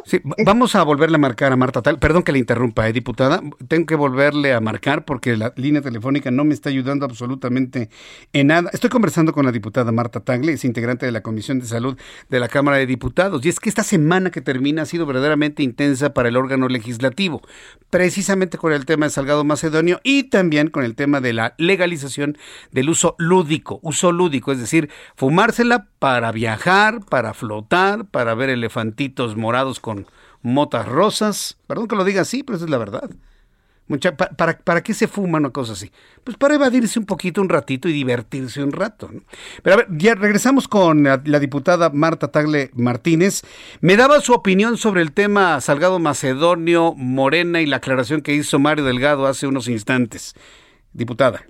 Sí, vamos a volverle a marcar a Marta Tal. Perdón que le interrumpa, eh, diputada. Tengo que volverle a marcar porque la línea telefónica no me está ayudando absolutamente en nada. Estoy conversando con la diputada Marta Tagle, es integrante de la Comisión de Salud de la Cámara de Diputados. Y es que esta semana que termina ha sido verdaderamente intensa para el órgano legislativo, precisamente con el tema de Salgado Macedonio y también con el tema de la legalización del uso lúdico, uso lúdico, es decir, fumársela para viajar, para flotar, para ver elefantitos morados con motas rosas. Perdón que lo diga así, pero esa es la verdad. Mucha, para, para, qué se fuma una cosa así? Pues para evadirse un poquito, un ratito y divertirse un rato. Pero a ver, ya regresamos con la, diputada Marta Tagle Martínez. Me daba su opinión sobre el tema Salgado Macedonio, Morena y la aclaración que hizo Mario Delgado hace unos instantes. Diputada.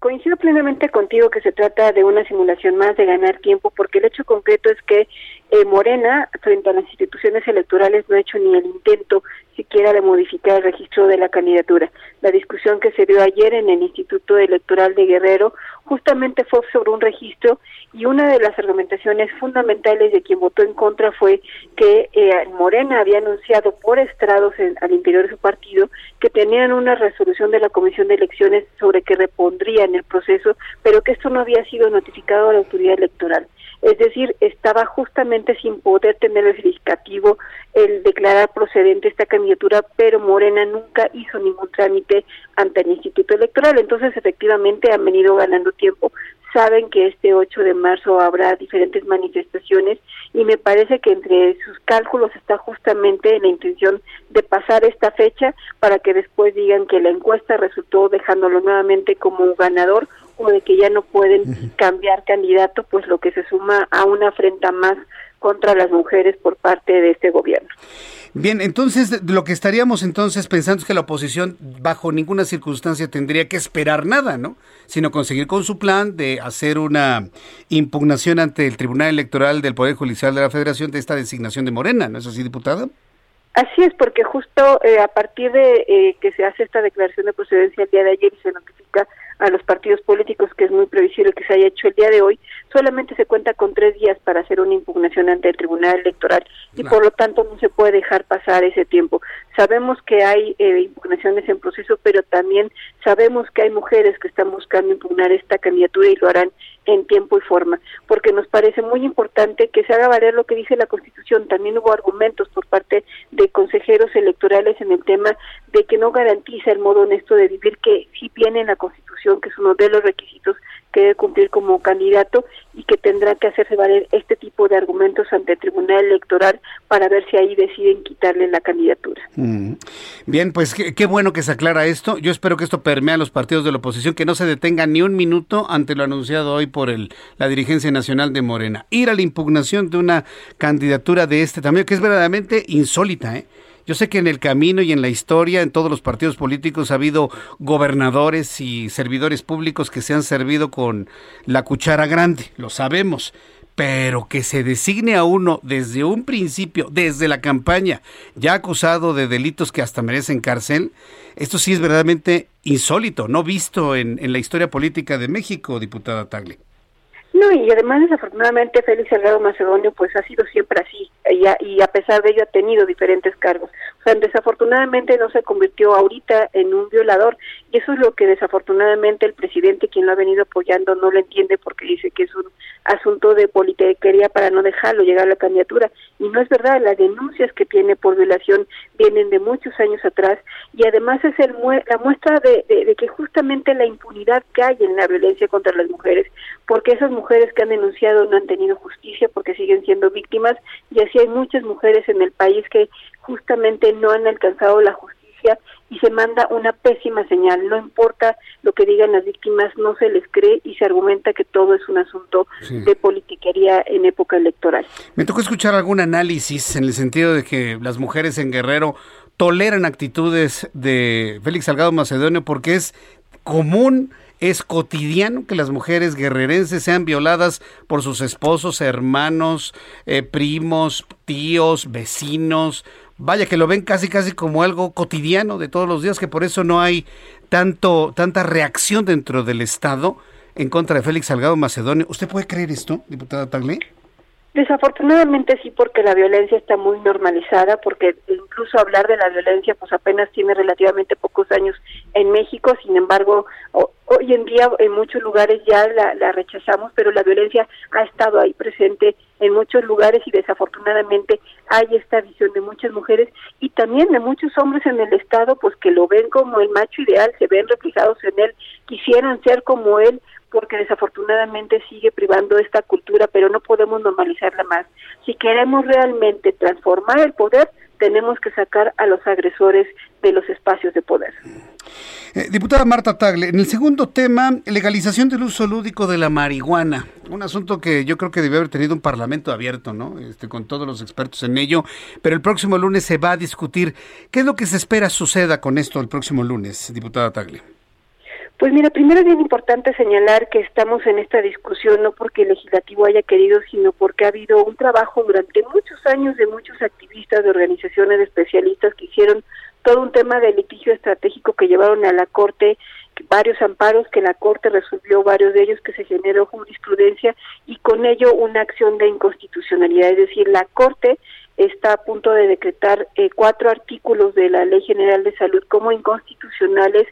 Coincido plenamente contigo que se trata de una simulación más de ganar tiempo, porque el hecho concreto es que eh, Morena, frente a las instituciones electorales, no ha hecho ni el intento siquiera de modificar el registro de la candidatura. La discusión que se dio ayer en el Instituto Electoral de Guerrero justamente fue sobre un registro y una de las argumentaciones fundamentales de quien votó en contra fue que eh, Morena había anunciado por estrados al interior de su partido que tenían una resolución de la Comisión de Elecciones sobre que repondrían el proceso, pero que esto no había sido notificado a la autoridad electoral. Es decir, estaba justamente sin poder tener el verificativo el declarar procedente esta candidatura, pero Morena nunca hizo ningún trámite ante el Instituto Electoral. Entonces, efectivamente, han venido ganando tiempo. Saben que este 8 de marzo habrá diferentes manifestaciones y me parece que entre sus cálculos está justamente la intención de pasar esta fecha para que después digan que la encuesta resultó dejándolo nuevamente como ganador o de que ya no pueden cambiar candidato, pues lo que se suma a una afrenta más contra las mujeres por parte de este gobierno. Bien, entonces lo que estaríamos entonces pensando es que la oposición bajo ninguna circunstancia tendría que esperar nada, ¿no? Sino conseguir con su plan de hacer una impugnación ante el Tribunal Electoral del Poder Judicial de la Federación de esta designación de Morena, ¿no es así, diputada? Así es, porque justo eh, a partir de eh, que se hace esta declaración de procedencia el día de ayer y se notifica a los partidos políticos, que es muy previsible que se haya hecho el día de hoy, solamente se cuenta con tres días para hacer una impugnación ante el Tribunal Electoral y por lo tanto no se puede dejar pasar ese tiempo. Sabemos que hay eh, impugnaciones en proceso, pero también sabemos que hay mujeres que están buscando impugnar esta candidatura y lo harán en tiempo y forma, porque nos parece muy importante que se haga valer lo que dice la Constitución. También hubo argumentos por parte de consejeros electorales en el tema de que no garantiza el modo honesto de vivir, que sí viene en la Constitución, que es uno de los requisitos que cumplir como candidato y que tendrá que hacerse valer este tipo de argumentos ante el Tribunal Electoral para ver si ahí deciden quitarle la candidatura. Mm. Bien, pues qué, bueno que se aclara esto. Yo espero que esto permee a los partidos de la oposición, que no se detenga ni un minuto ante lo anunciado hoy por el, la dirigencia nacional de Morena. Ir a la impugnación de una candidatura de este tamaño, que es verdaderamente insólita, ¿eh? Yo sé que en el camino y en la historia, en todos los partidos políticos, ha habido gobernadores y servidores públicos que se han servido con la cuchara grande, lo sabemos. Pero que se designe a uno desde un principio, desde la campaña, ya acusado de delitos que hasta merecen cárcel, esto sí es verdaderamente insólito, no visto en, en la historia política de México, diputada Tagle. No, y además desafortunadamente Félix Salgado Macedonio pues ha sido siempre así y a, pesar de ello ha tenido diferentes cargos. O sea, desafortunadamente no se convirtió ahorita en un violador eso es lo que desafortunadamente el presidente quien lo ha venido apoyando no lo entiende porque dice que es un asunto de politiquería para no dejarlo llegar a la candidatura. Y no es verdad, las denuncias que tiene por violación vienen de muchos años atrás y además es el la muestra de, de que justamente la impunidad que hay en la violencia contra las mujeres, porque esas mujeres que han denunciado no han tenido justicia porque siguen siendo víctimas y así hay muchas mujeres en el país que justamente no han alcanzado la justicia y se manda una pésima señal. No importa lo que digan las víctimas, no se les cree y se argumenta que todo es un asunto de politiquería en época electoral. Me tocó escuchar algún análisis en el sentido de que las mujeres en Guerrero toleran actitudes de Félix Salgado Macedonio porque es común es cotidiano que las mujeres guerrerenses sean violadas por sus esposos, hermanos, eh, primos, tíos, vecinos. Vaya que lo ven casi casi como algo cotidiano de todos los días, que por eso no hay tanto tanta reacción dentro del Estado en contra de Félix Salgado Macedonio. ¿Usted puede creer esto, diputada Tagle? Desafortunadamente sí, porque la violencia está muy normalizada, porque incluso hablar de la violencia pues apenas tiene relativamente pocos años en México, sin embargo, hoy en día en muchos lugares ya la, rechazamos, pero la violencia ha estado ahí presente en muchos lugares y desafortunadamente hay esta visión de muchas mujeres y también de muchos hombres en el Estado pues que lo ven como el macho ideal, se ven reflejados en él, quisieran ser como él, porque desafortunadamente sigue privando esta cultura, pero no podemos normalizarla más. Si queremos realmente transformar el poder, tenemos que sacar a los agresores de los espacios de poder. Eh, diputada Marta Tagle, en el segundo tema, legalización del uso lúdico de la marihuana, un asunto que yo creo que debe haber tenido un parlamento abierto, ¿no? Este, con todos los expertos en ello, pero el próximo lunes se va a discutir. ¿Qué es lo que se espera suceda con esto el próximo lunes, diputada Tagle? Pues mira, primero es bien importante señalar que estamos en esta discusión no porque el legislativo haya querido, sino porque ha habido un trabajo durante muchos años de muchos activistas, de organizaciones de especialistas que hicieron todo un tema de litigio estratégico que llevaron a la Corte varios amparos que la Corte resolvió, varios de ellos que se generó jurisprudencia y con ello una acción de inconstitucionalidad. Es decir, la Corte está a punto de decretar eh, cuatro artículos de la Ley General de Salud como inconstitucionales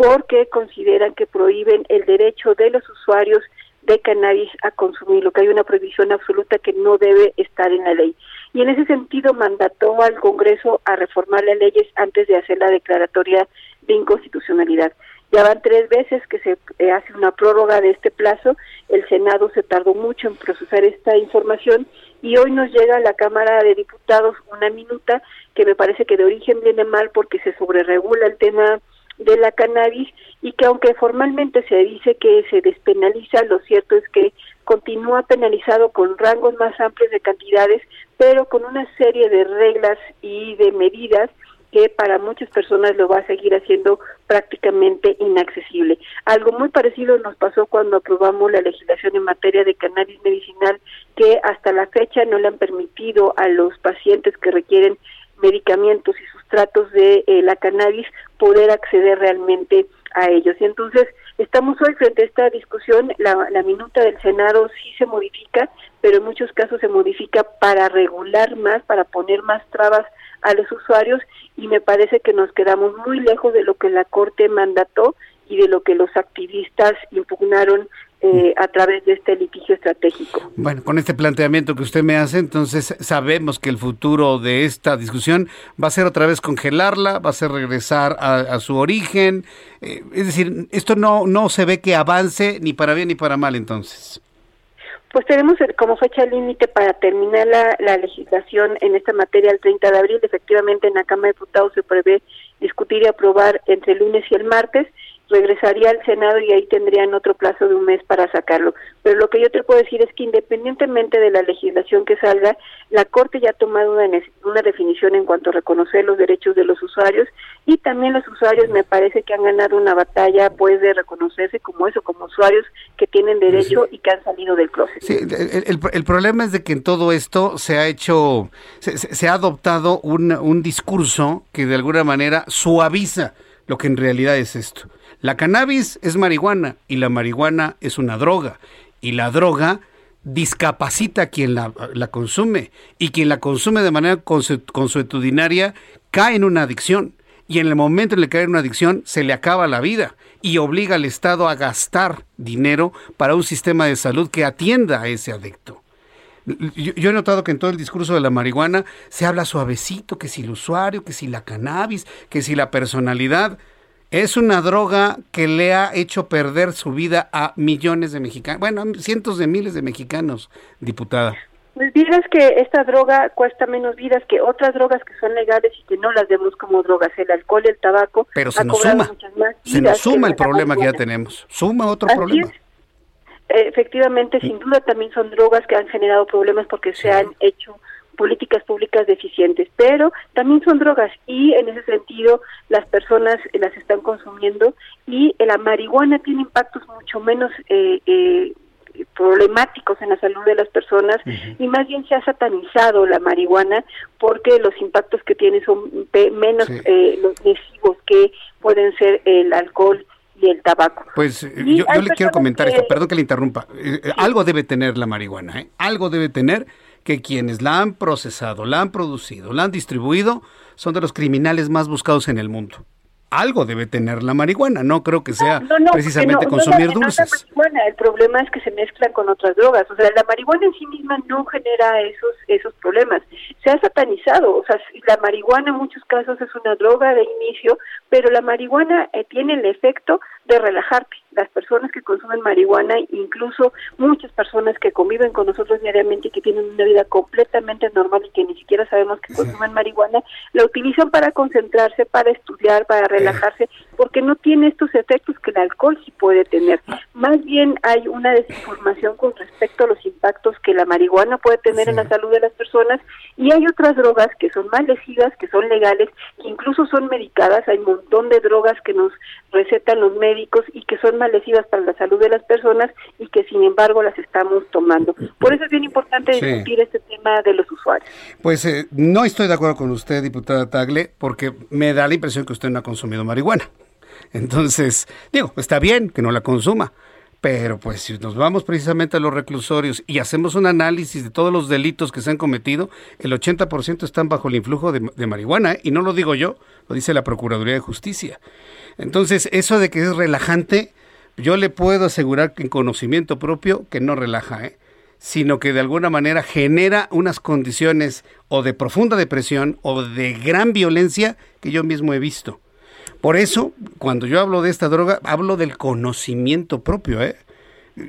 porque consideran que prohíben el derecho de los usuarios de cannabis a consumir, lo que hay una prohibición absoluta que no debe estar en la ley. Y en ese sentido mandató al Congreso a reformar las leyes antes de hacer la declaratoria de inconstitucionalidad. Ya van tres veces que se eh, hace una prórroga de este plazo, el Senado se tardó mucho en procesar esta información y hoy nos llega a la Cámara de Diputados una minuta que me parece que de origen viene mal porque se sobreregula el tema de la cannabis y que aunque formalmente se dice que se despenaliza, lo cierto es que continúa penalizado con rangos más amplios de cantidades, pero con una serie de reglas y de medidas que para muchas personas lo va a seguir haciendo prácticamente inaccesible. Algo muy parecido nos pasó cuando aprobamos la legislación en materia de cannabis medicinal, que hasta la fecha no le han permitido a los pacientes que requieren medicamentos y sustratos de eh, la cannabis poder acceder realmente a ellos. Y entonces estamos hoy frente a esta discusión, la, la minuta del Senado sí se modifica, pero en muchos casos se modifica para regular más, para poner más trabas a los usuarios y me parece que nos quedamos muy lejos de lo que la Corte mandató y de lo que los activistas impugnaron eh, a través de este litigio estratégico. Bueno, con este planteamiento que usted me hace, entonces sabemos que el futuro de esta discusión va a ser otra vez congelarla, va a ser regresar a, su origen. Eh, es decir, esto no, no se ve que avance ni para bien ni para mal entonces. Pues tenemos como fecha límite para terminar la, la, legislación en esta materia el 30 de abril. Efectivamente, en la Cámara de Diputados se prevé discutir y aprobar entre el lunes y el martes regresaría al Senado y ahí tendrían otro plazo de un mes para sacarlo. Pero lo que yo te puedo decir es que independientemente de la legislación que salga, la Corte ya ha tomado una, una definición en cuanto a reconocer los derechos de los usuarios y también los usuarios me parece que han ganado una batalla pues de reconocerse como eso, como usuarios que tienen derecho y que han salido del closet. Sí, el, el, problema es de que en todo esto se ha hecho, se, se ha adoptado un, un discurso que de alguna manera suaviza lo que en realidad es esto. La cannabis es marihuana y la marihuana es una droga y la droga discapacita a quien la, consume y quien la consume de manera consuetudinaria cae en una adicción y en el momento en el que cae en una adicción se le acaba la vida y obliga al Estado a gastar dinero para un sistema de salud que atienda a ese adicto. Yo, yo, he notado que en todo el discurso de la marihuana se habla suavecito, que si el usuario, que si la cannabis, que si la personalidad. Es una droga que le ha hecho perder su vida a millones de mexicanos, bueno, cientos de miles de mexicanos, diputada. Pues dirás que esta droga cuesta menos vidas que otras drogas que son legales y que no las vemos como drogas, el alcohol, el tabaco. Pero se nos suma, se nos suma el problema que ya tenemos, suma otro problema. Efectivamente, sin duda también son drogas que han generado problemas porque se han hecho políticas públicas deficientes, pero también son drogas y en ese sentido las personas las están consumiendo y la marihuana tiene impactos mucho menos eh, eh, problemáticos en la salud de las personas y más bien se ha satanizado la marihuana porque los impactos que tiene son menos eh, los lesivos que pueden ser el alcohol y el tabaco. Pues yo, le quiero comentar esto, perdón que le interrumpa. Algo debe tener la marihuana, ¿eh? algo debe tener que quienes la han procesado, la han producido, la han distribuido, son de los criminales más buscados en el mundo. Algo debe tener la marihuana, no creo que sea precisamente consumir dulces. el problema es que se mezcla con otras drogas, o sea, la marihuana en sí misma no genera esos esos problemas. Se ha satanizado, o sea, la marihuana en muchos casos es una droga de inicio, pero la marihuana eh, tiene el efecto de relajarte. Las personas que consumen marihuana, incluso muchas personas que conviven con nosotros diariamente y que tienen una vida completamente normal y que ni siquiera sabemos que consumen marihuana, la utilizan para concentrarse, para estudiar, para relajarse, porque no tiene estos efectos que el alcohol sí puede tener. Más bien hay una desinformación con respecto a los impactos que la marihuana puede tener en la salud de las personas Y hay otras drogas que son más lesivas, que son legales, que incluso son medicadas. Hay un montón de drogas que nos recetan los médicos y que son más lesivas para la salud de las personas y que sin embargo las estamos tomando. Por eso es bien importante discutir este tema de los usuarios. Pues eh, no estoy de acuerdo con usted, diputada Tagle, porque me da la impresión que usted no ha consumido marihuana. Entonces, digo, está bien que no la consuma, pero pues si nos vamos precisamente a los reclusorios y hacemos un análisis de todos los delitos que se han cometido, el 80% están bajo el influjo de, marihuana, ¿eh? y no lo digo yo, lo dice la Procuraduría de Justicia. Entonces, eso de que es relajante, yo le puedo asegurar que en conocimiento propio que no relaja, ¿eh? sino que de alguna manera genera unas condiciones o de profunda depresión o de gran violencia que yo mismo he visto. Por eso, cuando yo hablo de esta droga, hablo del conocimiento propio. ¿eh?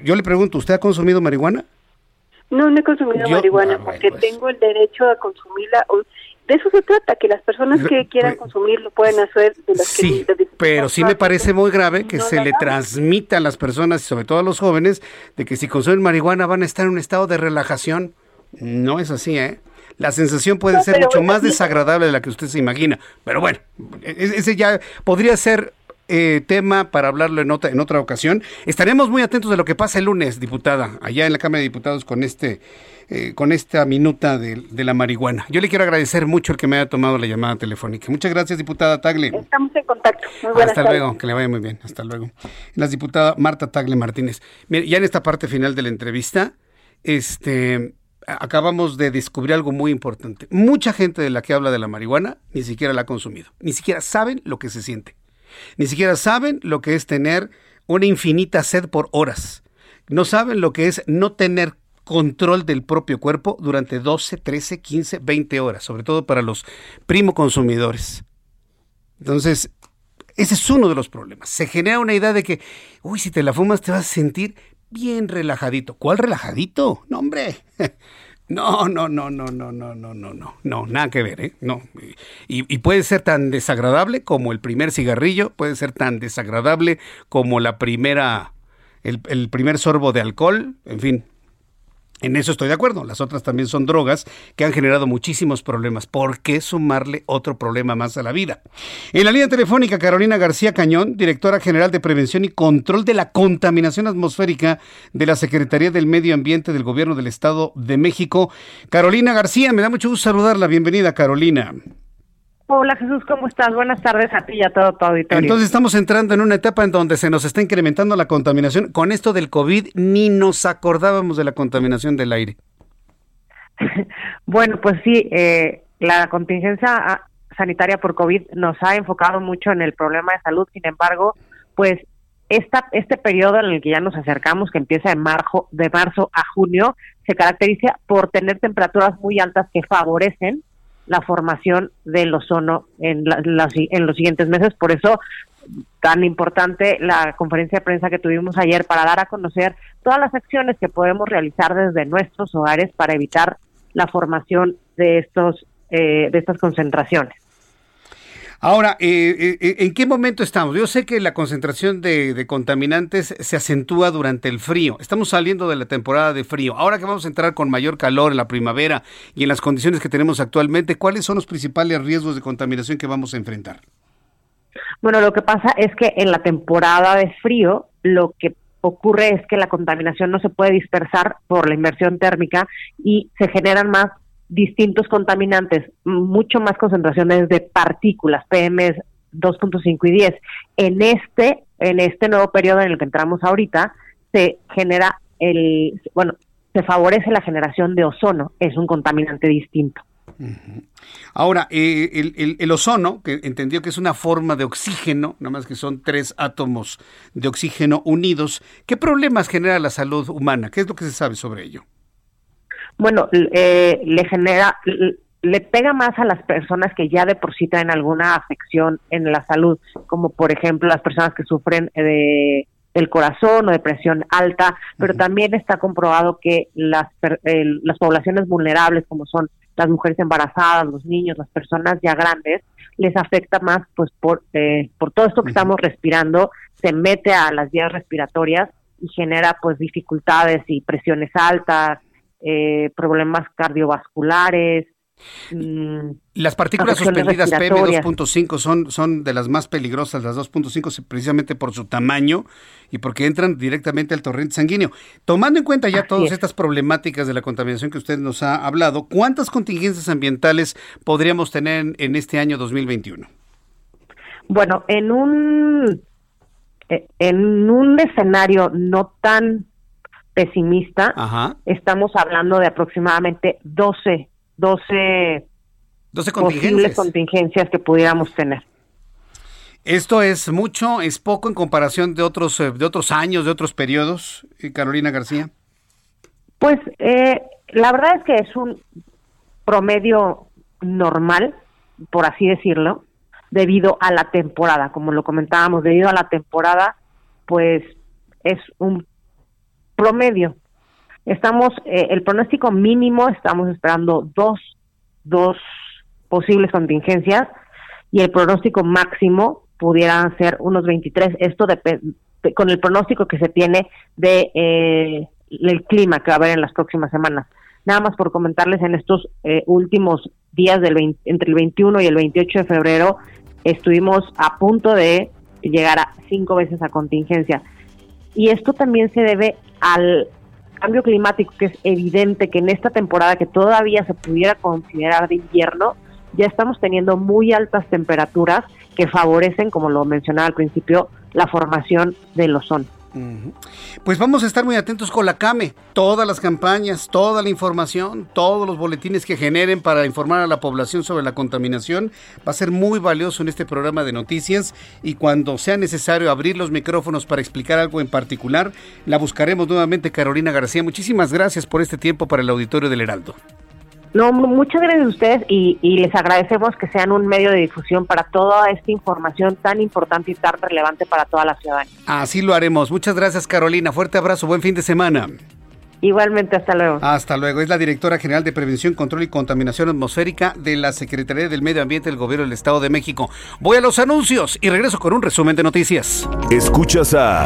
Yo le pregunto, ¿usted ha consumido marihuana? No, no he consumido marihuana ah, porque pues. tengo el derecho a consumirla. De eso se trata, que las personas que quieran pues, consumirlo pueden hacer de las sí, pero sí me parece muy grave que se le transmita a las personas, y sobre todo a los jóvenes, de que si consumen marihuana van a estar en un estado de relajación. No es así, ¿eh? La sensación puede ser mucho más desagradable de la que usted se imagina. Pero bueno, e-, e-, ese ya podría ser eh, tema para hablarlo en otra, en otra ocasión. Estaremos muy atentos de lo que pasa el lunes, diputada, allá en la Cámara de Diputados con este eh, con esta minuta de, la marihuana. Yo le quiero agradecer mucho el que me haya tomado la llamada telefónica. Muchas gracias, diputada Tagle. Estamos en contacto. Muy Hasta luego, que le vaya muy bien. Hasta luego. La diputada Marta Tagle Martínez. Mire, ya en esta parte final de la entrevista, este acabamos de descubrir algo muy importante. Mucha gente de la que habla de la marihuana ni siquiera la ha consumido, ni siquiera saben lo que se siente, ni siquiera saben lo que es tener una infinita sed por horas, no saben lo que es no tener control del propio cuerpo durante 12, 13, 15, 20 horas, sobre todo para los primo consumidores. Entonces, ese es uno de los problemas. Se genera una idea de que, uy, si te la fumas te vas a sentir bien relajadito. ¿Cuál relajadito? No, hombre. No, no, no, no, no, no, no, no, no, no, nada que ver, ¿eh? No. Y, puede ser tan desagradable como el primer cigarrillo, puede ser tan desagradable como la primera, el, el primer sorbo de alcohol, en fin, en eso estoy de acuerdo. Las otras también son drogas que han generado muchísimos problemas. ¿Por qué sumarle otro problema más a la vida? En la línea telefónica, Carolina García Cañón, directora general de Prevención y Control de la Contaminación Atmosférica de la Secretaría del Medio Ambiente del Gobierno del Estado de México. Carolina García, me da mucho gusto saludarla. Bienvenida, Carolina. Hola Jesús, ¿cómo estás? Buenas tardes a ti y a todo tu auditorio. Entonces estamos entrando en una etapa en donde se nos está incrementando la contaminación. Con esto del COVID ni nos acordábamos de la contaminación del aire. bueno, pues sí, eh, la contingencia ah, sanitaria por COVID nos ha enfocado mucho en el problema de salud. Sin embargo, pues esta, este periodo en el que ya nos acercamos, que empieza de marzo, de marzo a junio, se caracteriza por tener temperaturas muy altas que favorecen la formación del ozono en, en los siguientes meses. Por eso, tan importante la conferencia de prensa que tuvimos ayer para dar a conocer todas las acciones que podemos realizar desde nuestros hogares para evitar la formación de estos eh, de estas concentraciones. Ahora, eh, eh, eh, ¿en qué momento estamos? Yo sé que la concentración de, contaminantes se acentúa durante el frío. Estamos saliendo de la temporada de frío. Ahora que vamos a entrar con mayor calor en la primavera y en las condiciones que tenemos actualmente, ¿cuáles son los principales riesgos de contaminación que vamos a enfrentar? Bueno, lo que pasa es que en la temporada de frío, lo que ocurre es que la contaminación no se puede dispersar por la inversión térmica y se generan más distintos contaminantes, mucho más concentraciones de partículas, PM 2.5 y 10. En este, en este nuevo periodo en el que entramos ahorita, se genera el, bueno, se favorece la generación de ozono, es un contaminante distinto. Ahora, eh, el, el, ozono, que entendió que es una forma de oxígeno, nada más que son tres átomos de oxígeno unidos, ¿qué problemas genera la salud humana? ¿Qué es lo que se sabe sobre ello? Bueno, eh, le genera, le pega más a las personas que ya de por sí traen alguna afección en la salud, como por ejemplo las personas que sufren de del corazón o de presión alta, pero también está comprobado que las, las poblaciones vulnerables, como son las mujeres embarazadas, los niños, las personas ya grandes, les afecta más pues por, eh, por todo esto que estamos respirando, se mete a las vías respiratorias y genera pues dificultades y presiones altas, eh, problemas cardiovasculares, Mm, las partículas suspendidas PM2.5 son, son de las más peligrosas, las 2.5 precisamente por su tamaño y porque entran directamente al torrente sanguíneo. Tomando en cuenta ya todas estas problemáticas de la contaminación que usted nos ha hablado, ¿cuántas contingencias ambientales podríamos tener en, este año 2021? Bueno, en un eh, en un escenario no tan pesimista, estamos hablando de aproximadamente 12 12, 12 contingencias. contingencias que pudiéramos tener. ¿Esto es mucho, es poco en comparación de otros, eh, de otros años, de otros periodos, eh, Carolina García? Pues eh, la verdad es que es un promedio normal, por así decirlo, debido a la temporada, como lo comentábamos, debido a la temporada, pues es un promedio. Estamos, eh, el pronóstico mínimo, estamos esperando dos, dos posibles contingencias y el pronóstico máximo pudieran ser unos 23. Esto depende con el pronóstico que se tiene de eh, el clima que va a haber en las próximas semanas. Nada más por comentarles en estos eh, últimos días del entre el 21 y el 28 de febrero estuvimos a punto de llegar a cinco veces a contingencia. Y esto también se debe al cambio climático, que es evidente que en esta temporada que todavía se pudiera considerar de invierno, ya estamos teniendo muy altas temperaturas que favorecen, como lo mencionaba al principio, la formación del ozono. Pues vamos a estar muy atentos con la CAME, todas las campañas, toda la información, todos los boletines que generen para informar a la población sobre la contaminación. Va a ser muy valioso en este programa de noticias y cuando sea necesario abrir los micrófonos para explicar algo en particular, la buscaremos nuevamente Carolina García. Muchísimas gracias por este tiempo para el auditorio del Heraldo. No, muchas gracias a ustedes y, les agradecemos que sean un medio de difusión para toda esta información tan importante y tan relevante para toda la ciudadanía. Así lo haremos. Muchas gracias Carolina. Fuerte abrazo. Buen fin de semana. Igualmente, hasta luego. Hasta luego. Es la directora general de Prevención, Control y Contaminación Atmosférica de la Secretaría del Medio Ambiente del Gobierno del Estado de México. Voy a los anuncios y regreso con un resumen de noticias. Escuchas a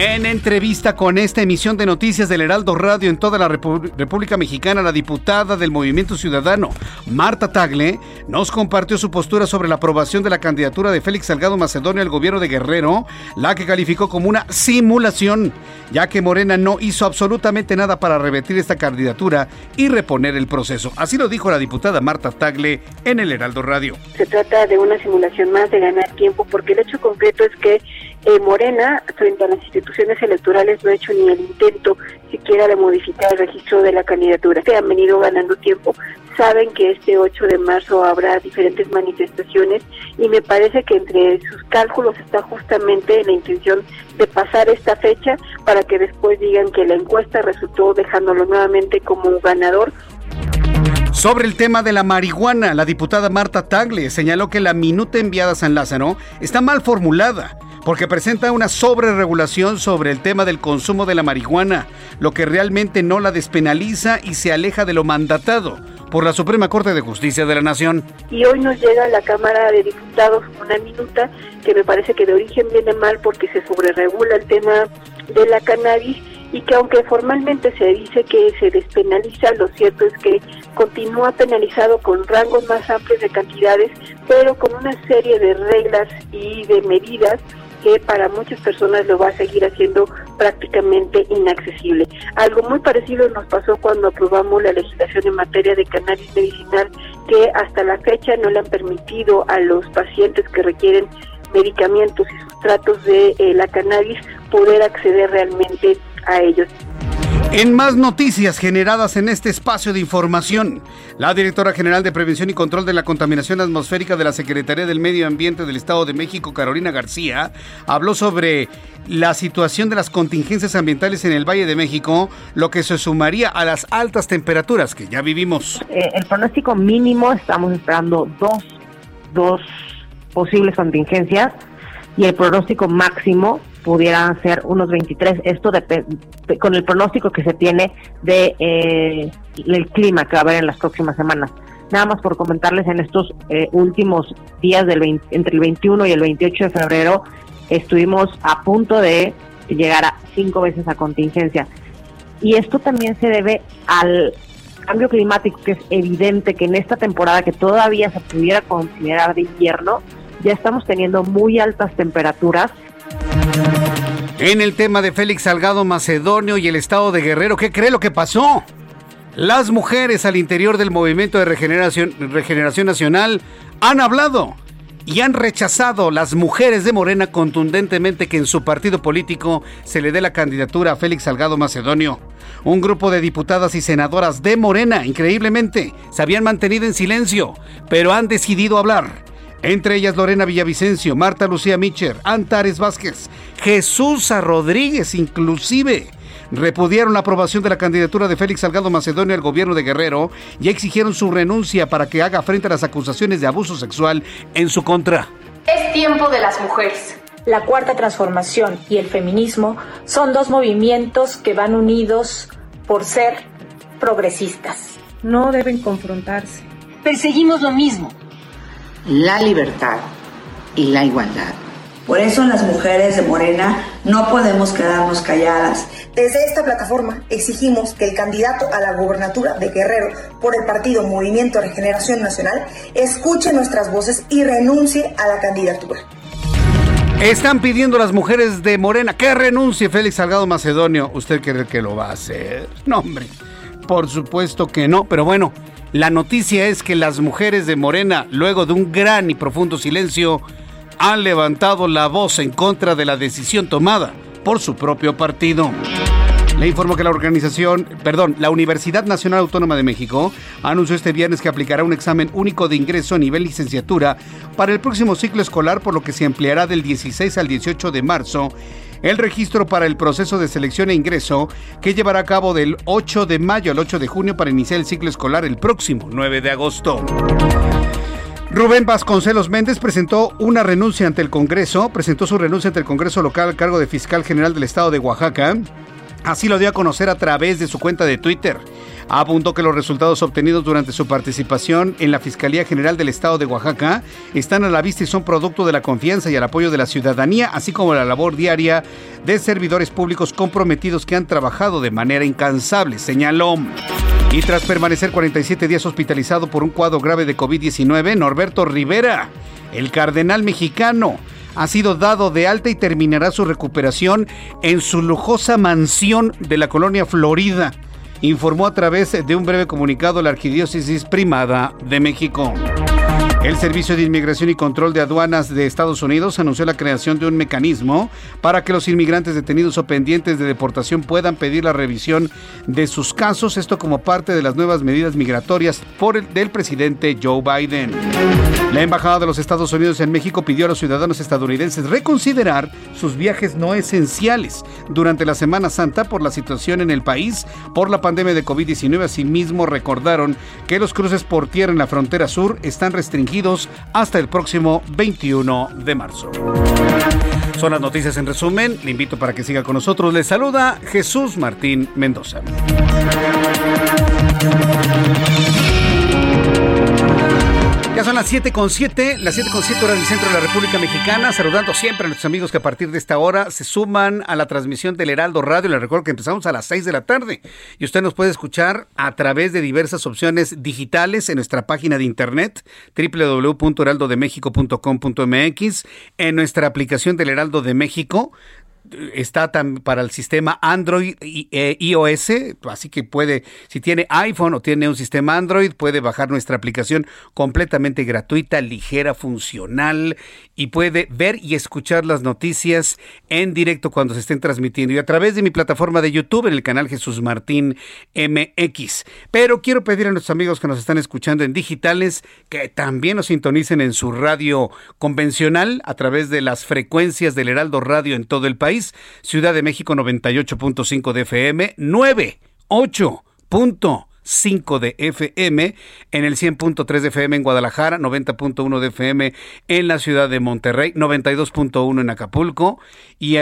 En entrevista con esta emisión de noticias del Heraldo Radio en toda la República Mexicana, la diputada del Movimiento Ciudadano, Marta Tagle, nos compartió su postura sobre la aprobación de la candidatura de Félix Salgado Macedonio al gobierno de Guerrero, la que calificó como una simulación, ya que Morena no hizo absolutamente nada para revertir esta candidatura y reponer el proceso. Así lo dijo la diputada Marta Tagle en el Heraldo Radio. Se trata de una simulación más de ganar tiempo, porque el hecho concreto es que eh, Morena, frente a las instituciones electorales, no ha hecho ni el intento siquiera de modificar el registro de la candidatura. Que han venido ganando tiempo. Saben que este 8 de marzo habrá diferentes manifestaciones y me parece que entre sus cálculos está justamente la intención de pasar esta fecha para que después digan que la encuesta resultó dejándolo nuevamente como ganador sobre el tema de la marihuana, la diputada Marta Tagle señaló que la minuta enviada a San Lázaro está mal formulada porque presenta una sobreregulación sobre el tema del consumo de la marihuana, lo que realmente no la despenaliza y se aleja de lo mandatado por la Suprema Corte de Justicia de la Nación. Y hoy nos llega a la Cámara de Diputados una minuta que me parece que de origen viene mal porque se sobreregula el tema de la cannabis y que aunque formalmente se dice que se despenaliza, lo cierto es que continúa penalizado con rangos más amplios de cantidades, pero con una serie de reglas y de medidas que para muchas personas lo va a seguir haciendo prácticamente inaccesible. Algo muy parecido nos pasó cuando aprobamos la legislación en materia de cannabis medicinal, que hasta la fecha no le han permitido a los pacientes que requieren medicamentos y sustratos de eh, la cannabis poder acceder realmente a ellos. En más noticias generadas en este espacio de información, la directora general de Prevención y Control de la Contaminación Atmosférica de la Secretaría del Medio Ambiente del Estado de México, Carolina García, habló sobre la situación de las contingencias ambientales en el Valle de México, lo que se sumaría a las altas temperaturas que ya vivimos. Eh, el pronóstico mínimo, estamos esperando dos, dos posibles contingencias y el pronóstico máximo pudieran ser unos 23, esto con el pronóstico que se tiene de eh, el clima que va a haber en las próximas semanas. Nada más por comentarles en estos eh, últimos días del entre el 21 y el 28 de febrero estuvimos a punto de llegar a cinco veces a contingencia. Y esto también se debe al cambio climático, que es evidente que en esta temporada que todavía se pudiera considerar de invierno, ya estamos teniendo muy altas temperaturas en el tema de Félix Salgado Macedonio y el estado de Guerrero, ¿qué cree lo que pasó? Las mujeres al interior del movimiento de regeneración, regeneración nacional han hablado y han rechazado las mujeres de Morena contundentemente que en su partido político se le dé la candidatura a Félix Salgado Macedonio. Un grupo de diputadas y senadoras de Morena, increíblemente, se habían mantenido en silencio, pero han decidido hablar entre ellas Lorena Villavicencio, Marta Lucía Micher, Antares Vázquez, Jesús Rodríguez inclusive. Repudiaron la aprobación de la candidatura de Félix Salgado Macedonio al gobierno de Guerrero y exigieron su renuncia para que haga frente a las acusaciones de abuso sexual en su contra. Es tiempo de las mujeres. La cuarta transformación y el feminismo son dos movimientos que van unidos por ser progresistas. No deben confrontarse. Perseguimos lo mismo la libertad y la igualdad. Por eso las mujeres de Morena no podemos quedarnos calladas. Desde esta plataforma exigimos que el candidato a la gubernatura de Guerrero por el partido Movimiento Regeneración Nacional escuche nuestras voces y renuncie a la candidatura. Están pidiendo las mujeres de Morena que renuncie Félix Salgado Macedonio. ¿Usted cree que lo va a hacer? No, hombre. Por supuesto que no, pero bueno, la noticia es que las mujeres de Morena, luego de un gran y profundo silencio, han levantado la voz en contra de la decisión tomada por su propio partido. Le informo que la organización, perdón, la Universidad Nacional Autónoma de México anunció este viernes que aplicará un examen único de ingreso a nivel licenciatura para el próximo ciclo escolar, por lo que se ampliará del 16 al 18 de marzo el registro para el proceso de selección e ingreso que llevará a cabo del 8 de mayo al 8 de junio para iniciar el ciclo escolar el próximo 9 de agosto. Rubén Vasconcelos Méndez presentó una renuncia ante el Congreso, presentó su renuncia ante el Congreso local al cargo de fiscal general del estado de Oaxaca. Así lo dio a conocer a través de su cuenta de Twitter apuntó que los resultados obtenidos durante su participación en la Fiscalía General del Estado de Oaxaca están a la vista y son producto de la confianza y el apoyo de la ciudadanía, así como la labor diaria de servidores públicos comprometidos que han trabajado de manera incansable, señaló. Y tras permanecer 47 días hospitalizado por un cuadro grave de COVID-19, Norberto Rivera, el cardenal mexicano, ha sido dado de alta y terminará su recuperación en su lujosa mansión de la colonia Florida informó a través de un breve comunicado la Arquidiócesis Primada de México. El Servicio de Inmigración y Control de Aduanas de Estados Unidos anunció la creación de un mecanismo para que los inmigrantes detenidos o pendientes de deportación puedan pedir la revisión de sus casos, esto como parte de las nuevas medidas migratorias por el, del presidente Joe Biden. La Embajada de los Estados Unidos en México pidió a los ciudadanos estadounidenses reconsiderar sus viajes no esenciales durante la Semana Santa por la situación en el país por la pandemia de COVID-19. Asimismo, recordaron que los cruces por tierra en la frontera sur están restringidos hasta el próximo 21 de marzo. Son las noticias en resumen. Le invito para que siga con nosotros. Le saluda Jesús Martín Mendoza. Ya son las 7 con 7, las 7 con 7 horas del centro de la República Mexicana, saludando siempre a nuestros amigos que a partir de esta hora se suman a la transmisión del Heraldo Radio. Les recuerdo que empezamos a las 6 de la tarde y usted nos puede escuchar a través de diversas opciones digitales en nuestra página de internet www.heraldodemexico.com.mx, en nuestra aplicación del Heraldo de México está para el sistema Android y eh, iOS, así que puede, si tiene iPhone o tiene un sistema Android, puede bajar nuestra aplicación completamente gratuita, ligera, funcional y puede ver y escuchar las noticias en directo cuando se estén transmitiendo y a través de mi plataforma de YouTube en el canal Jesús Martín MX. Pero quiero pedir a nuestros amigos que nos están escuchando en digitales que también nos sintonicen en su radio convencional a través de las frecuencias del Heraldo Radio en todo el país Ciudad de México 98.5 de FM, 98.5 de FM, en el 100.3 de FM en Guadalajara, 90.1 de FM en la ciudad de Monterrey, 92.1 en Acapulco y